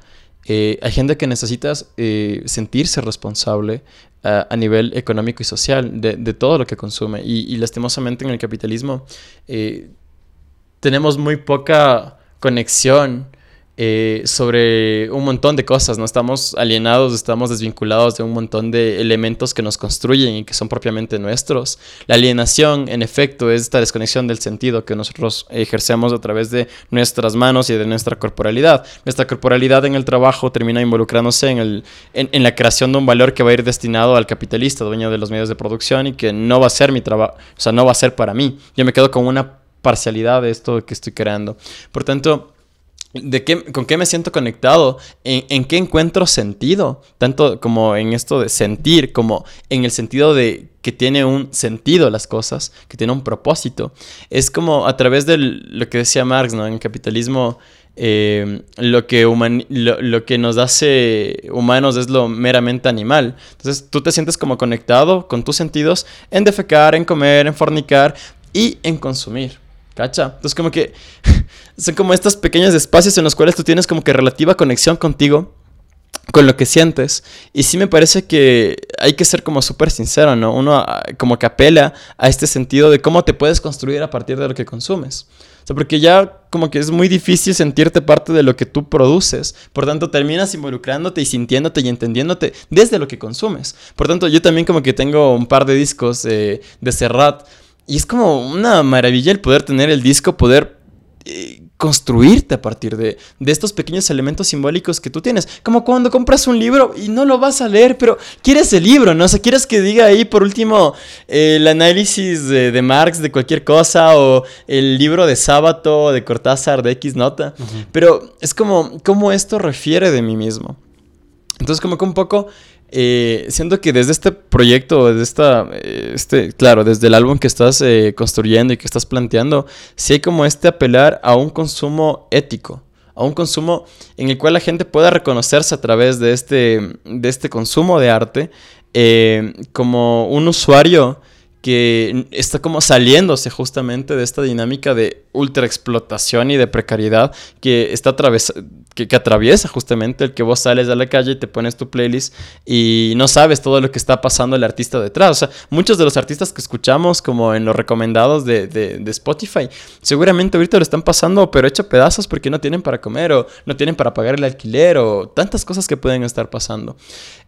B: Eh, hay gente que necesita eh, sentirse responsable a nivel económico y social de, todo lo que consume. Y, lastimosamente en el capitalismo eh, tenemos muy poca conexión eh, sobre un montón de cosas, ¿no? Estamos alienados, estamos desvinculados de un montón de elementos que nos construyen y que son propiamente nuestros. La alienación, en efecto, es esta desconexión del sentido que nosotros ejercemos a través de nuestras manos y de nuestra corporalidad. Nuestra corporalidad en el trabajo termina involucrándose en, el, en, la creación de un valor que va a ir destinado al capitalista, dueño de los medios de producción y que no va a ser mi trabajo, o sea, no va a ser para mí. Yo me quedo con una parcialidad de esto que estoy creando. Por tanto, de qué, con qué me siento conectado, ¿En, qué encuentro sentido, tanto como en esto de sentir, como en el sentido de que tiene un sentido las cosas, que tiene un propósito. Es como a través de lo que decía Marx, ¿no? En el capitalismo, eh, lo, que lo, que nos hace humanos es lo meramente animal. Entonces tú te sientes como conectado con tus sentidos en defecar, en comer, en fornicar y en consumir. ¿Cacha? Entonces como que son como estos pequeños espacios en los cuales tú tienes como que relativa conexión contigo, con lo que sientes. Y sí me parece que hay que ser como súper sincero, ¿no? Uno ah, como que apela a este sentido de cómo te puedes construir a partir de lo que consumes. Porque ya como que es muy difícil sentirte parte de lo que tú produces. Por tanto, terminas involucrándote y sintiéndote y entendiéndote desde lo que consumes. Por tanto, yo también como que tengo un par de discos de Serrat. Y es como una maravilla el poder tener el disco, poder eh, construirte a partir de, estos pequeños elementos simbólicos que tú tienes. Como cuando compras un libro y no lo vas a leer, pero quieres el libro, ¿no? O sea, quieres que diga ahí por último el análisis de, Marx de cualquier cosa o el libro de Sábato de Cortázar de X nota. Pero es como, como esto refiere de mí mismo. Entonces como que un poco eh, siento que desde este proyecto, desde esta, eh, este, claro, desde el álbum que estás eh, construyendo y que estás planteando, sí hay como este apelar a un consumo ético, a un consumo en el cual la gente pueda reconocerse a través de este, de este consumo de arte como un usuario que está como saliéndose justamente de esta dinámica de ultra explotación y de precariedad que está que, atraviesa justamente el que vos sales a la calle y te pones tu playlist y no sabes todo lo que está pasando el artista detrás. O sea, muchos de los artistas que escuchamos como en los recomendados de, de, Spotify, seguramente ahorita lo están pasando pero hecho pedazos porque no tienen para comer o no tienen para pagar el alquiler o tantas cosas que pueden estar pasando.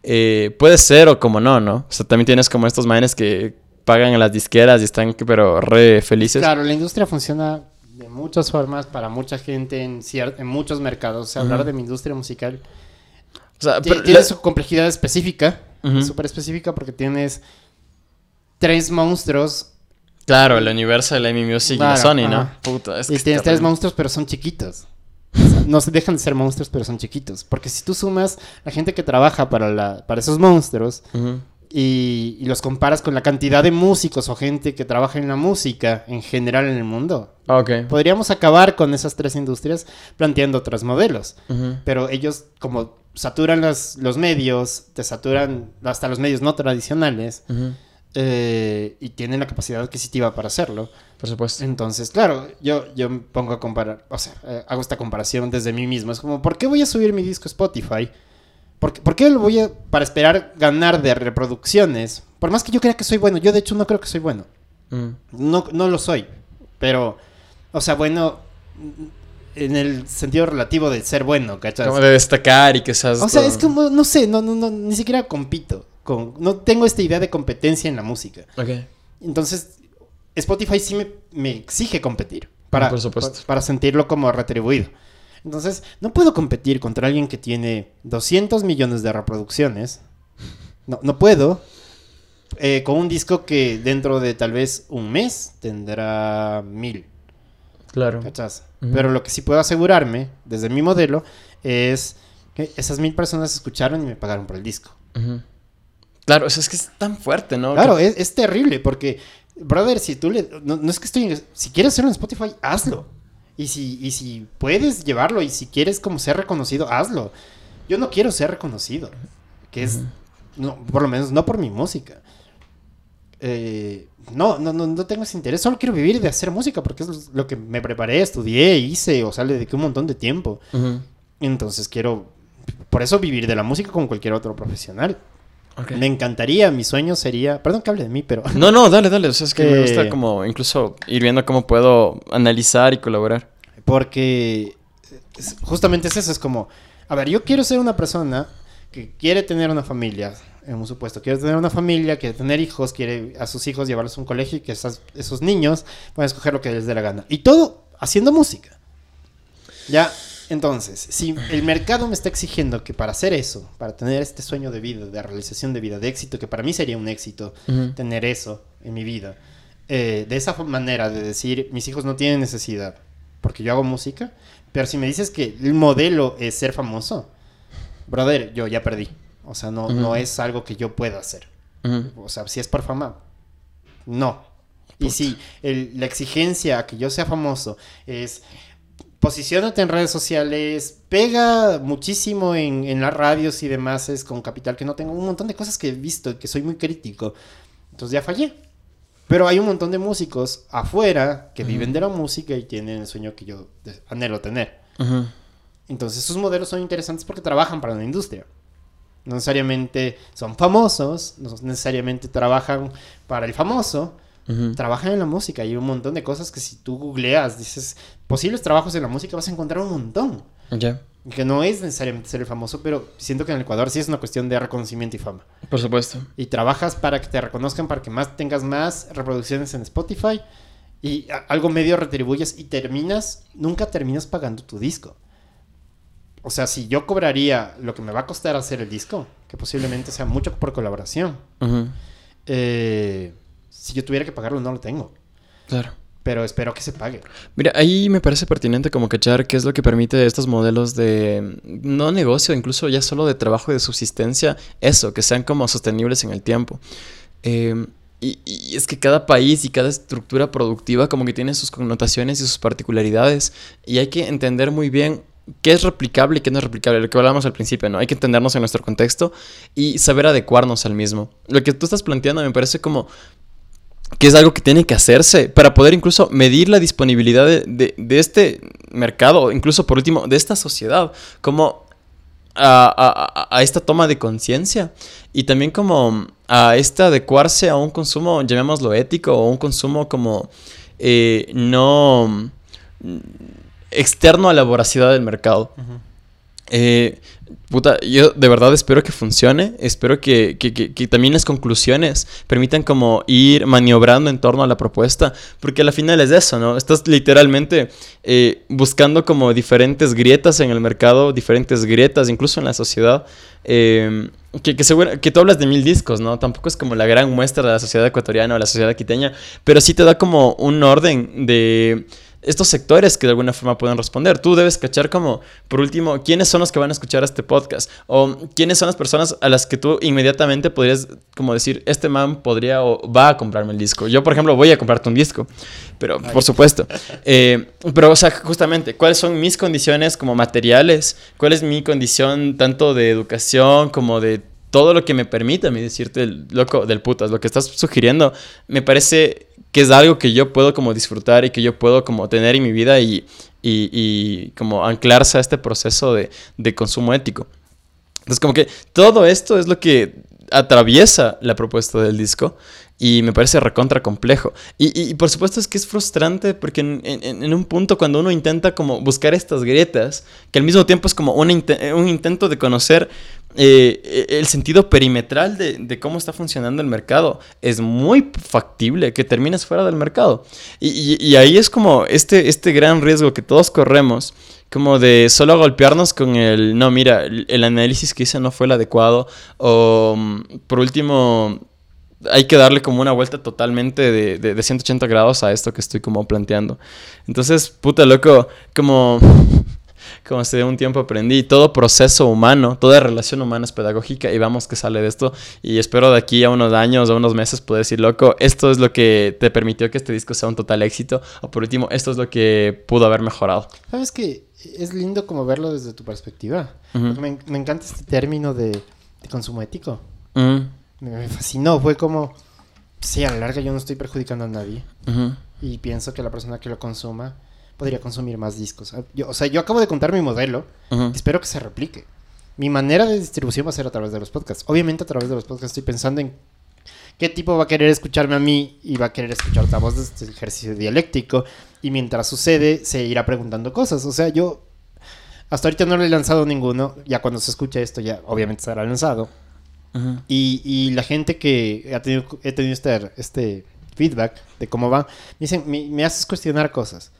B: Eh, puede ser o como no, ¿no? O sea, también tienes como estos manes que pagan en las disqueras y están pero re felices.
A: Claro, la industria funciona de muchas formas para mucha gente en, en muchos mercados. O sea, hablar de mi industria musical o sea, tiene su complejidad específica, súper específica porque tienes tres monstruos.
B: Claro, el universo de la Music y Sony, ¿no?
A: Puta, es y tienes tres monstruos, pero son chiquitos. no se dejan de ser monstruos, pero son chiquitos. Porque si tú sumas la gente que trabaja para, la, para esos monstruos, y, los comparas con la cantidad de músicos o gente que trabaja en la música en general en el mundo.
B: Okay.
A: Podríamos acabar con esas tres industrias planteando otros modelos. Pero ellos, como saturan los, los, medios, te saturan hasta los medios no tradicionales. Eh, y tienen la capacidad adquisitiva para hacerlo.
B: Por supuesto.
A: Entonces, claro, yo, yo me pongo a comparar, o sea, eh, hago esta comparación desde mí mismo. Es como, ¿por qué voy a subir mi disco a Spotify? ¿Por, qué lo voy a, para esperar ganar de reproducciones? Por más que yo crea que soy bueno, yo de hecho no creo que soy bueno. Mm. No, no lo soy. Pero, o sea, bueno, en el sentido relativo de ser bueno, ¿cachas?
B: Como de destacar y que seas.
A: O sea, es como, no sé, no, no, no, ni siquiera compito. Con, no tengo esta idea de competencia en la música.
B: Ok.
A: Entonces, Spotify sí me, me exige competir. Para,
B: por supuesto.
A: para sentirlo como retribuido. Entonces, no puedo competir contra alguien que tiene 200 millones de reproducciones. No, no puedo. Eh, con un disco que dentro de tal vez un mes tendrá mil.
B: Claro.
A: Pero lo que sí puedo asegurarme, desde mi modelo, es que esas mil personas escucharon y me pagaron por el disco.
B: Claro, eso es que es tan fuerte, ¿no?
A: Claro, es, terrible porque, brother, si tú le... No, no es que estoy... Si quieres hacerlo en Spotify, hazlo. Y si, y si puedes llevarlo y si quieres como ser reconocido, hazlo. Yo no quiero ser reconocido. Que es, no, por lo menos no por mi música. Eh, no, no, no, tengo ese interés. Solo quiero vivir de hacer música porque es lo que me preparé, estudié, hice o sale de que un montón de tiempo. Entonces quiero, por eso vivir de la música como cualquier otro profesional. Me encantaría, mi sueño sería. Perdón que hable de mí, pero.
B: No, no, dale, dale. O sea, es que me gusta como incluso ir viendo cómo puedo analizar y colaborar.
A: Porque justamente es eso, es como. A ver, yo quiero ser una persona que quiere tener una familia, en un supuesto, quiere tener una familia, quiere tener hijos, quiere a sus hijos llevarlos a un colegio y que esos niños puedan escoger lo que les dé la gana. Y todo haciendo música. Ya, entonces, si el mercado me está exigiendo que para hacer eso, para tener este sueño de vida, de realización de vida, de éxito, que para mí sería un éxito tener eso en mi vida, eh, de esa manera de decir, mis hijos no tienen necesidad, porque yo hago música, pero si me dices que el modelo es ser famoso, brother, yo ya perdí. O sea, no, no es algo que yo pueda hacer. O sea, si es por fama, no. Y si la exigencia a que yo sea famoso es posicionate en redes sociales, pega muchísimo en, las radios y demás, es con capital que no tengo un montón de cosas que he visto y que soy muy crítico. Entonces ya fallé. Pero hay un montón de músicos afuera que viven de la música y tienen el sueño que yo anhelo tener. Entonces sus modelos son interesantes porque trabajan para la industria. No necesariamente son famosos, no necesariamente trabajan para el famoso, trabajan en la música. Hay un montón de cosas que si tú googleas, dices posibles trabajos en la música, vas a encontrar un montón.
B: Ya.
A: Que no es necesariamente ser el famoso, pero siento que en el Ecuador sí es una cuestión de reconocimiento y fama.
B: Por supuesto.
A: Y trabajas para que te reconozcan, para que más tengas más reproducciones en Spotify y algo medio retribuyes y terminas, nunca terminas pagando tu disco. O sea, si yo cobraría lo que me va a costar hacer el disco, que posiblemente sea mucho por colaboración, eh, si yo tuviera que pagarlo, no lo tengo.
B: Claro.
A: Pero espero que se pague.
B: Mira, ahí me parece pertinente como cachar qué es lo que permite estos modelos de, no negocio, incluso ya solo de trabajo y de subsistencia, eso, que sean como sostenibles en el tiempo. Eh, y, y, es que cada país y cada estructura productiva como que tiene sus connotaciones y sus particularidades. Y hay que entender muy bien qué es replicable y qué no es replicable, lo que hablábamos al principio, ¿no? Hay que entendernos en nuestro contexto y saber adecuarnos al mismo. Lo que tú estás planteando me parece como que es algo que tiene que hacerse para poder incluso medir la disponibilidad de, este mercado, incluso por último, de esta sociedad, como a, esta toma de conciencia y también como a este adecuarse a un consumo, llamémoslo ético, o un consumo como eh, no externo a la voracidad del mercado. Eh, puta, yo de verdad espero que funcione. Espero que, también las conclusiones permitan como ir maniobrando en torno a la propuesta. Porque al final es eso, ¿no? Estás literalmente eh, buscando como diferentes grietas en el mercado, diferentes grietas incluso en la sociedad. Eh, que, que, que tú hablas de mil discos, ¿no? Tampoco es como la gran muestra de la sociedad ecuatoriana o la sociedad quiteña, pero sí te da como un orden de estos sectores que de alguna forma pueden responder. Tú debes cachar como, por último, quiénes son los que van a escuchar este podcast o quiénes son las personas a las que tú inmediatamente podrías como decir, este man podría o va a comprarme el disco. Yo, por ejemplo, voy a comprarte un disco, pero por supuesto. Eh, pero, o sea, justamente, ¿cuáles son mis condiciones como materiales? ¿Cuál es mi condición tanto de educación como de todo lo que me permita a mí decirte, loco, del putas, lo que estás sugiriendo, me parece que es algo que yo puedo como disfrutar y que yo puedo como tener en mi vida y, y, como anclarse a este proceso de, de, consumo ético. Entonces como que todo esto es lo que atraviesa la propuesta del disco y me parece recontra complejo. Y, y, por supuesto es que es frustrante porque en, en, un punto cuando uno intenta como buscar estas grietas, que al mismo tiempo es como un, un intento de conocer eh, el sentido perimetral de, cómo está funcionando el mercado es muy factible que termines fuera del mercado. Y, ahí es como este, este gran riesgo que todos corremos, como de solo golpearnos con el, no, mira, el, análisis que hice no fue el adecuado, o mm, por último, hay que darle como una vuelta totalmente de 180 grados a esto que estoy como planteando. Entonces, puta loco, como como hace un tiempo aprendí, todo proceso humano, toda relación humana es pedagógica y vamos que sale de esto. Y espero de aquí a unos años o unos meses poder decir, loco, esto es lo que te permitió que este disco sea un total éxito. O por último, esto es lo que pudo haber mejorado.
A: ¿Sabes que Es lindo como verlo desde tu perspectiva. me, encanta este término de, consumo ético. me, fascinó, fue como, sí, a la larga yo no estoy perjudicando a nadie. Y pienso que la persona que lo consuma podría consumir más discos. Ah, o sea, yo acabo de contar mi modelo. Espero que se replique. Mi manera de distribución va a ser a través de los podcasts. Obviamente a través de los podcasts estoy pensando en qué tipo va a querer escucharme a mí y va a querer escuchar la voz de este ejercicio dialéctico. Y mientras sucede, se irá preguntando cosas. O sea, yo hasta ahorita no le he lanzado ninguno. Ya cuando se escuche esto, ya obviamente será lanzado. y, la gente que ha tenido, he tenido este, este feedback de cómo va, me dicen, me haces cuestionar cosas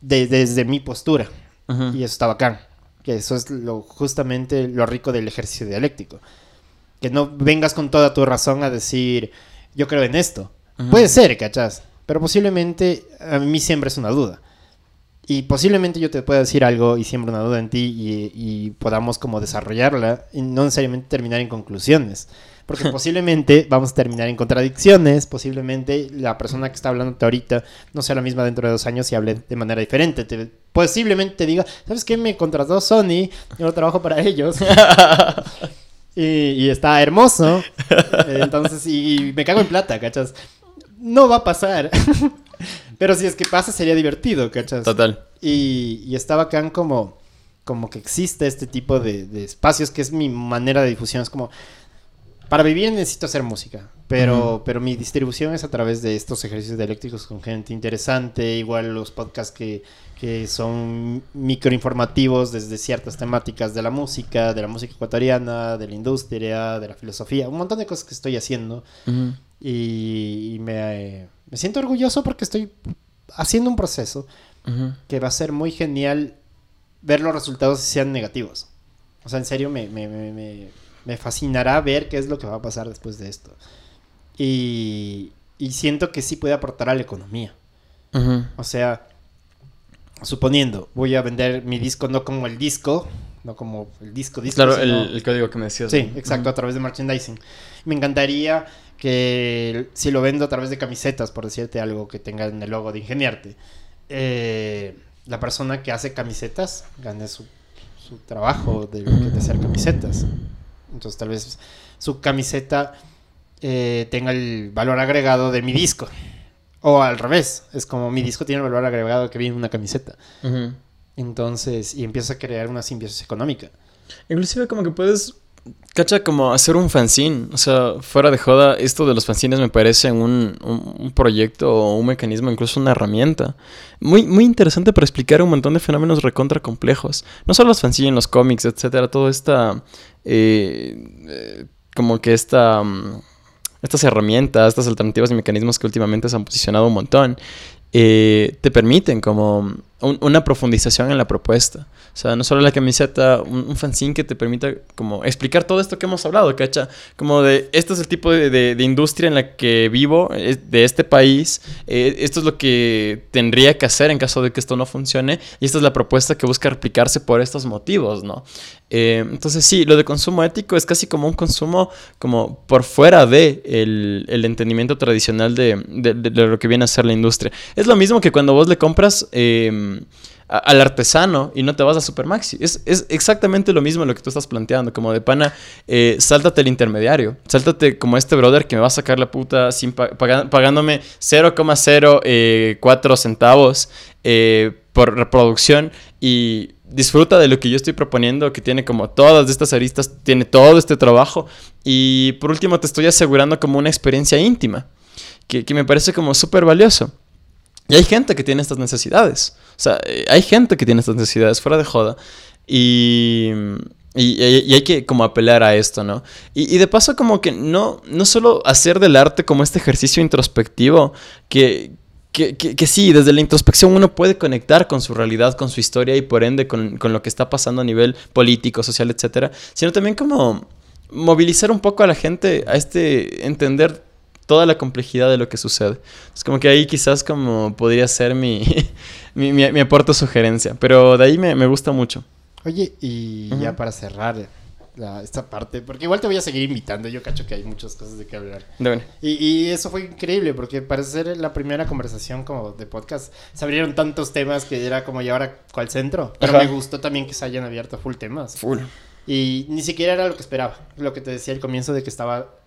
A: desde mi postura. Y eso está bacán. Que eso es lo, justamente lo rico del ejercicio dialéctico. Que no vengas con toda tu razón a decir, yo creo en esto. Puede ser, ¿cachás? Pero posiblemente a mí siempre es una duda. Y posiblemente yo te pueda decir algo y siempre una duda en ti y, y podamos como desarrollarla y no necesariamente terminar en conclusiones. Porque posiblemente vamos a terminar en contradicciones, posiblemente la persona que está hablando ahorita no sea la misma dentro de dos años y hable de manera diferente. posiblemente te diga, ¿sabes qué? Me contrató Sony, yo no trabajo para ellos. y, está hermoso. Entonces, y, me cago en plata, ¿cachas? No va a pasar. Pero si es que pasa sería divertido, ¿cachas?
B: Total.
A: Y, y está bacán como como que existe este tipo de, espacios, que es mi manera de difusión. Es como, para vivir necesito hacer música, pero, pero mi distribución es a través de estos ejercicios dialécticos con gente interesante, igual los podcasts que, que son microinformativos desde ciertas temáticas de la música, de la música ecuatoriana, de la industria, de la filosofía, un montón de cosas que estoy haciendo. Y, me, me, siento orgulloso porque estoy haciendo un proceso que va a ser muy genial ver los resultados si sean negativos. O sea, en serio me, me, me, me, fascinará ver qué es lo que va a pasar después de esto. Y, y siento que sí puede aportar a la economía. O sea, suponiendo, voy a vender mi disco no como el disco, no como el disco, disco.
B: Claro, el, código que me decías.
A: Sí, exacto, a través de merchandising. Me encantaría que si lo vendo a través de camisetas, por decirte algo que tenga en el logo de Ingeniarte, eh, la persona que hace camisetas gane su, trabajo de, de, hacer camisetas. Entonces tal vez su camiseta eh, tenga el valor agregado de mi disco. O al revés, es como mi disco tiene el valor agregado que viene en una camiseta. Entonces, y empieza a crear una simbiosis económica.
B: Inclusive como que puedes Cacha, como hacer un fanzine. O sea, fuera de joda, esto de los fanzines me parece un, un, proyecto o un mecanismo, incluso una herramienta. Muy, muy interesante para explicar un montón de fenómenos recontra complejos. No solo los fanzines, los cómics, etcétera. Todo esta. Eh, eh, como que esta. Mm, estas herramientas, estas alternativas y mecanismos que últimamente se han posicionado un montón, eh, te permiten como una profundización en la propuesta. O sea, no solo la camiseta, un, fanzine que te permita como explicar todo esto que hemos hablado, ¿cacha? Como de, este es el tipo de, industria en la que vivo, de este país, eh, esto es lo que tendría que hacer en caso de que esto no funcione, y esta es la propuesta que busca replicarse por estos motivos, ¿no? Eh, entonces sí, lo de consumo ético es casi como un consumo como por fuera de el, entendimiento tradicional de, lo que viene a ser la industria. Es lo mismo que cuando vos le compras... Eh, al artesano y no te vas a Supermaxi. Es, es exactamente lo mismo lo que tú estás planteando, como de pana, eh, sáltate el intermediario, sáltate como este brother que me va a sacar la puta sin pagándome 0,04 eh, centavos eh, por reproducción y disfruta de lo que yo estoy proponiendo, que tiene como todas estas aristas, tiene todo este trabajo y por último te estoy asegurando como una experiencia íntima, que, que me parece como súper valioso. Y hay gente que tiene estas necesidades. O sea, eh, hay gente que tiene estas necesidades fuera de joda. Y, y, hay que como apelar a esto, ¿no? Y, de paso como que no, no solo hacer del arte como este ejercicio introspectivo, que, que, que, sí, desde la introspección uno puede conectar con su realidad, con su historia y por ende con, con lo que está pasando a nivel político, social, etcétera, sino también como movilizar un poco a la gente a este entender toda la complejidad de lo que sucede. Es como que ahí quizás como podría ser mi, mi, mi, aporte o sugerencia, pero de ahí me, me gusta mucho.
A: Oye, y ya para cerrar esta parte, porque igual te voy a seguir invitando, yo cacho que hay muchas cosas de qué hablar. Y, y, eso fue increíble, porque parece ser la primera conversación como de podcast, se abrieron tantos temas que era como, ¿y ahora cuál centro? Pero me gustó también que se hayan abierto full temas.
B: Full.
A: Y ni siquiera era lo que esperaba, lo que te decía al comienzo de que estaba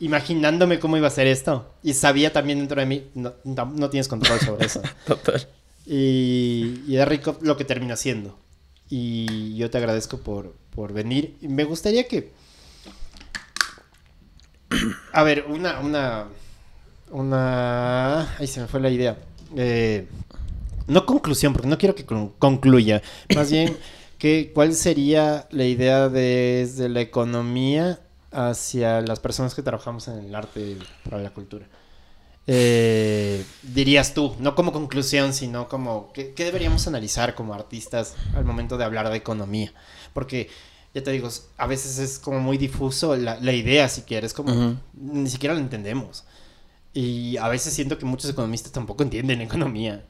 A: imaginándome cómo iba a ser esto. Y sabía también dentro de mí, no, no, tienes control sobre eso. Total. Y, y es rico lo que termina siendo. Y yo te agradezco por, por venir. Me gustaría que... A ver, una... una una... Ahí se me fue la idea. Eh, no conclusión, porque no quiero que concluya. Más bien, que, ¿cuál sería la idea desde la economía hacia las personas que trabajamos en el arte para la cultura. Eh, dirías tú, no como conclusión, sino como ¿qué, deberíamos analizar como artistas al momento de hablar de economía? Porque, ya te digo, a veces es como muy difuso la, idea, si quieres, como ni siquiera lo entendemos. Y a veces siento que muchos economistas tampoco entienden economía.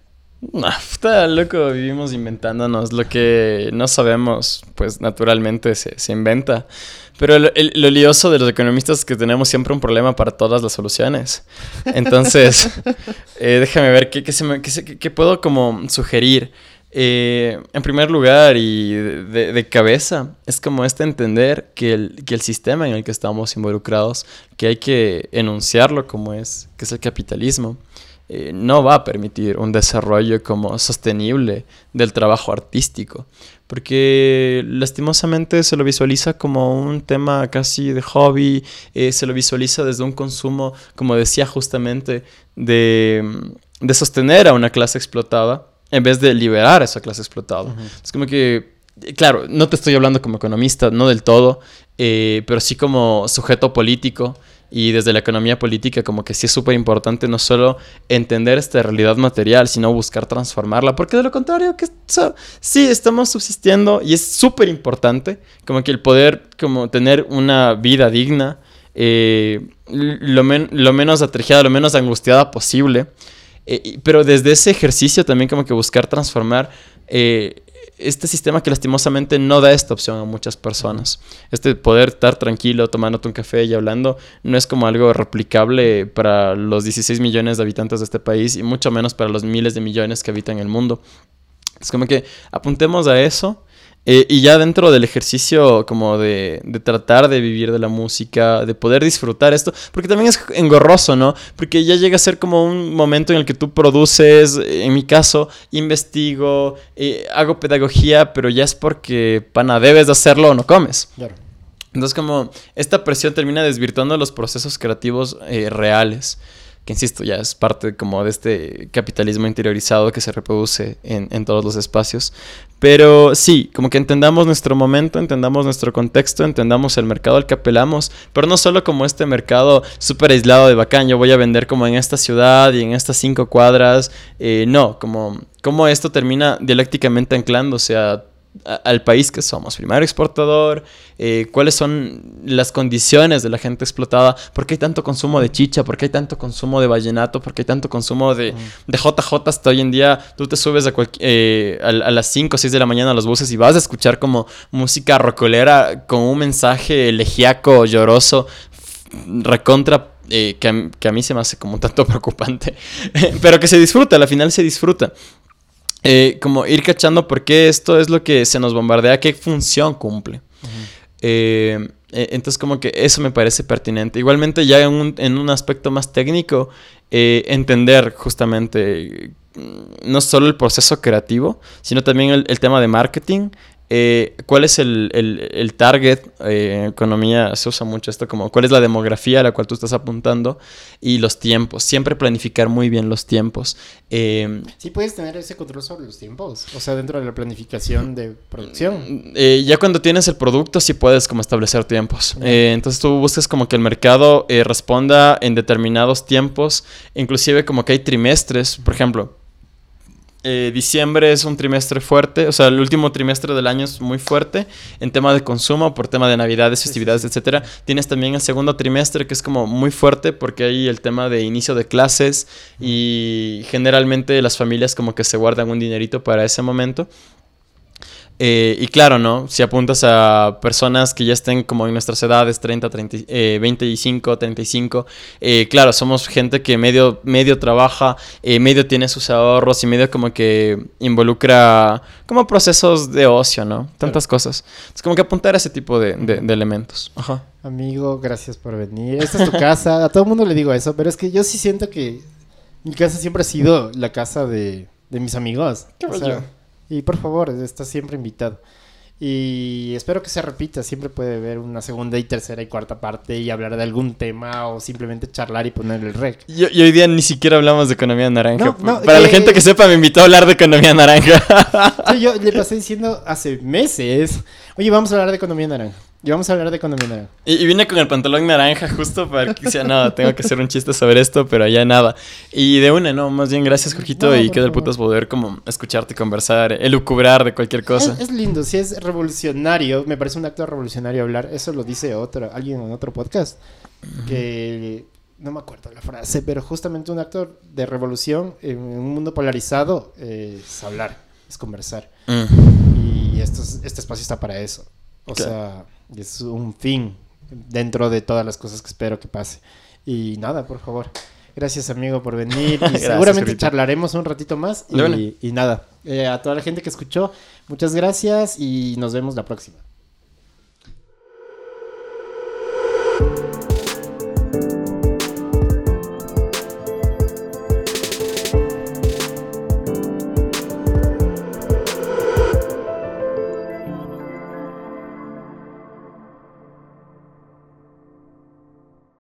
B: Está loco, vivimos inventándonos. Lo que no sabemos, pues naturalmente se, se inventa. Pero lo, lioso de los economistas es que tenemos siempre un problema para todas las soluciones. Entonces, eh, déjame ver qué, qué, qué, puedo como sugerir. Eh, en primer lugar y de, de, cabeza, es como este entender que el, que el sistema en el que estamos involucrados, que hay que enunciarlo como es, que es el capitalismo, eh, no va a permitir un desarrollo como sostenible del trabajo artístico. Porque lastimosamente se lo visualiza como un tema casi de hobby, eh, se lo visualiza desde un consumo, como decía justamente, de, de sostener a una clase explotada en vez de liberar a esa clase explotada. Es como que claro, no te estoy hablando como economista, no del todo, eh, pero sí como sujeto político y desde la economía política como que sí es súper importante no solo entender esta realidad material, sino buscar transformarla, porque de lo contrario, que sí, estamos subsistiendo y es súper importante como que el poder como tener una vida digna, eh, lo, menos atrejada, lo menos angustiada posible, eh, pero desde ese ejercicio también como que buscar transformar este sistema que lastimosamente no da esta opción a muchas personas. Este poder estar tranquilo, tomándote un café y hablando, no es como algo replicable para los 16 millones de habitantes de este país y mucho menos para los miles de millones que habitan el mundo. Es como que apuntemos a eso eh, y ya dentro del ejercicio como de, de, tratar de vivir de la música, de poder disfrutar esto, porque también es engorroso, ¿no? Porque ya llega a ser como un momento en el que tú produces, en mi caso, investigo, eh, hago pedagogía, pero ya es porque, pana, debes de hacerlo o no comes. Claro. Entonces como esta presión termina desvirtuando los procesos creativos eh, reales que insisto, ya es parte como de este capitalismo interiorizado que se reproduce en, en, todos los espacios. Pero sí, como que entendamos nuestro momento, entendamos nuestro contexto, entendamos el mercado al que apelamos, pero no solo como este mercado súper aislado de bacán, yo voy a vender como en esta ciudad y en estas cinco cuadras, eh, no, como, como esto termina dialécticamente anclándose a al país que somos, primario exportador, eh, cuáles son las condiciones de la gente explotada, por qué hay tanto consumo de chicha, por qué hay tanto consumo de vallenato, por qué hay tanto consumo de, de JJ hasta hoy en día, tú te subes a, eh, a, las 5 o 6 de la mañana a los buses y vas a escuchar como música rocolera con un mensaje elegíaco, lloroso, recontra eh, que, a, que, a, mí se me hace como un tanto preocupante, pero que se disfruta, al final se disfruta. Eh, como ir cachando por qué esto es lo que se nos bombardea, qué función cumple. Eh, e, entonces como que eso me parece pertinente. Igualmente ya en un, en un aspecto más técnico, eh, entender justamente mm, no solo el proceso creativo, sino también el, el tema de marketing, eh, ¿Cuál es el, el, target? Eh, en economía se usa mucho esto como cuál es la demografía a la cual tú estás apuntando y los tiempos. Siempre planificar muy bien los tiempos.
A: Eh, sí, puedes tener ese control sobre los tiempos, o sea, dentro de la planificación de producción.
B: Eh, ya cuando tienes el producto, sí puedes como establecer tiempos. entonces tú buscas como que el mercado responda en determinados tiempos, inclusive como que hay trimestres, por ejemplo eh, diciembre es un trimestre fuerte, o sea, el último trimestre del año es muy fuerte en tema de consumo, por tema de navidades, festividades, etcétera. Tienes también el segundo trimestre que es como muy fuerte porque hay el tema de inicio de clases y generalmente las familias como que se guardan un dinerito para ese momento. Eh, y claro, ¿no? Si apuntas a personas que ya estén como en nuestras edades, 30, 30 eh, 25, 35, eh, claro, somos gente que medio, medio trabaja, eh, medio tiene sus ahorros y medio como que involucra como procesos de ocio, ¿no? Tantas cosas. Es como que apuntar a ese tipo de, de, elementos. Ajá.
A: Amigo, gracias por venir. Esta es tu casa. A todo el mundo le digo eso, pero es que yo sí siento que mi casa siempre ha sido la casa de, de mis amigos. ¿Qué o sea, y por favor, estás siempre invitado. Y espero que se repita. Siempre puede haber una segunda y tercera y cuarta parte y hablar de algún tema o simplemente charlar y poner el rec.
B: Y, hoy día ni siquiera hablamos de economía naranja. Para la gente que sepa, me invitó a hablar de economía naranja.
A: yo le pasé diciendo hace meses, oye, vamos a hablar de economía naranja. Y vamos a hablar de economía naranja.
B: Y, vine con el pantalón naranja justo para que sea nada, tengo que hacer un chiste sobre esto, pero ya nada. Y de una, no, más bien gracias, Jorgito, y que del putas poder como escucharte conversar, elucubrar de cualquier cosa.
A: Es, lindo, si es revolucionario, me parece un acto revolucionario hablar, eso lo dice otro, alguien en otro podcast, que no me acuerdo la frase, pero justamente un acto de revolución en un mundo polarizado es hablar, es conversar. Y esto, este espacio está para eso. O sea, es un fin dentro de todas las cosas que espero que pase. Y nada, por favor. Gracias, amigo, por venir. Y seguramente charlaremos un ratito más. Y, nada, eh, a toda la gente que escuchó, muchas gracias y nos vemos la próxima.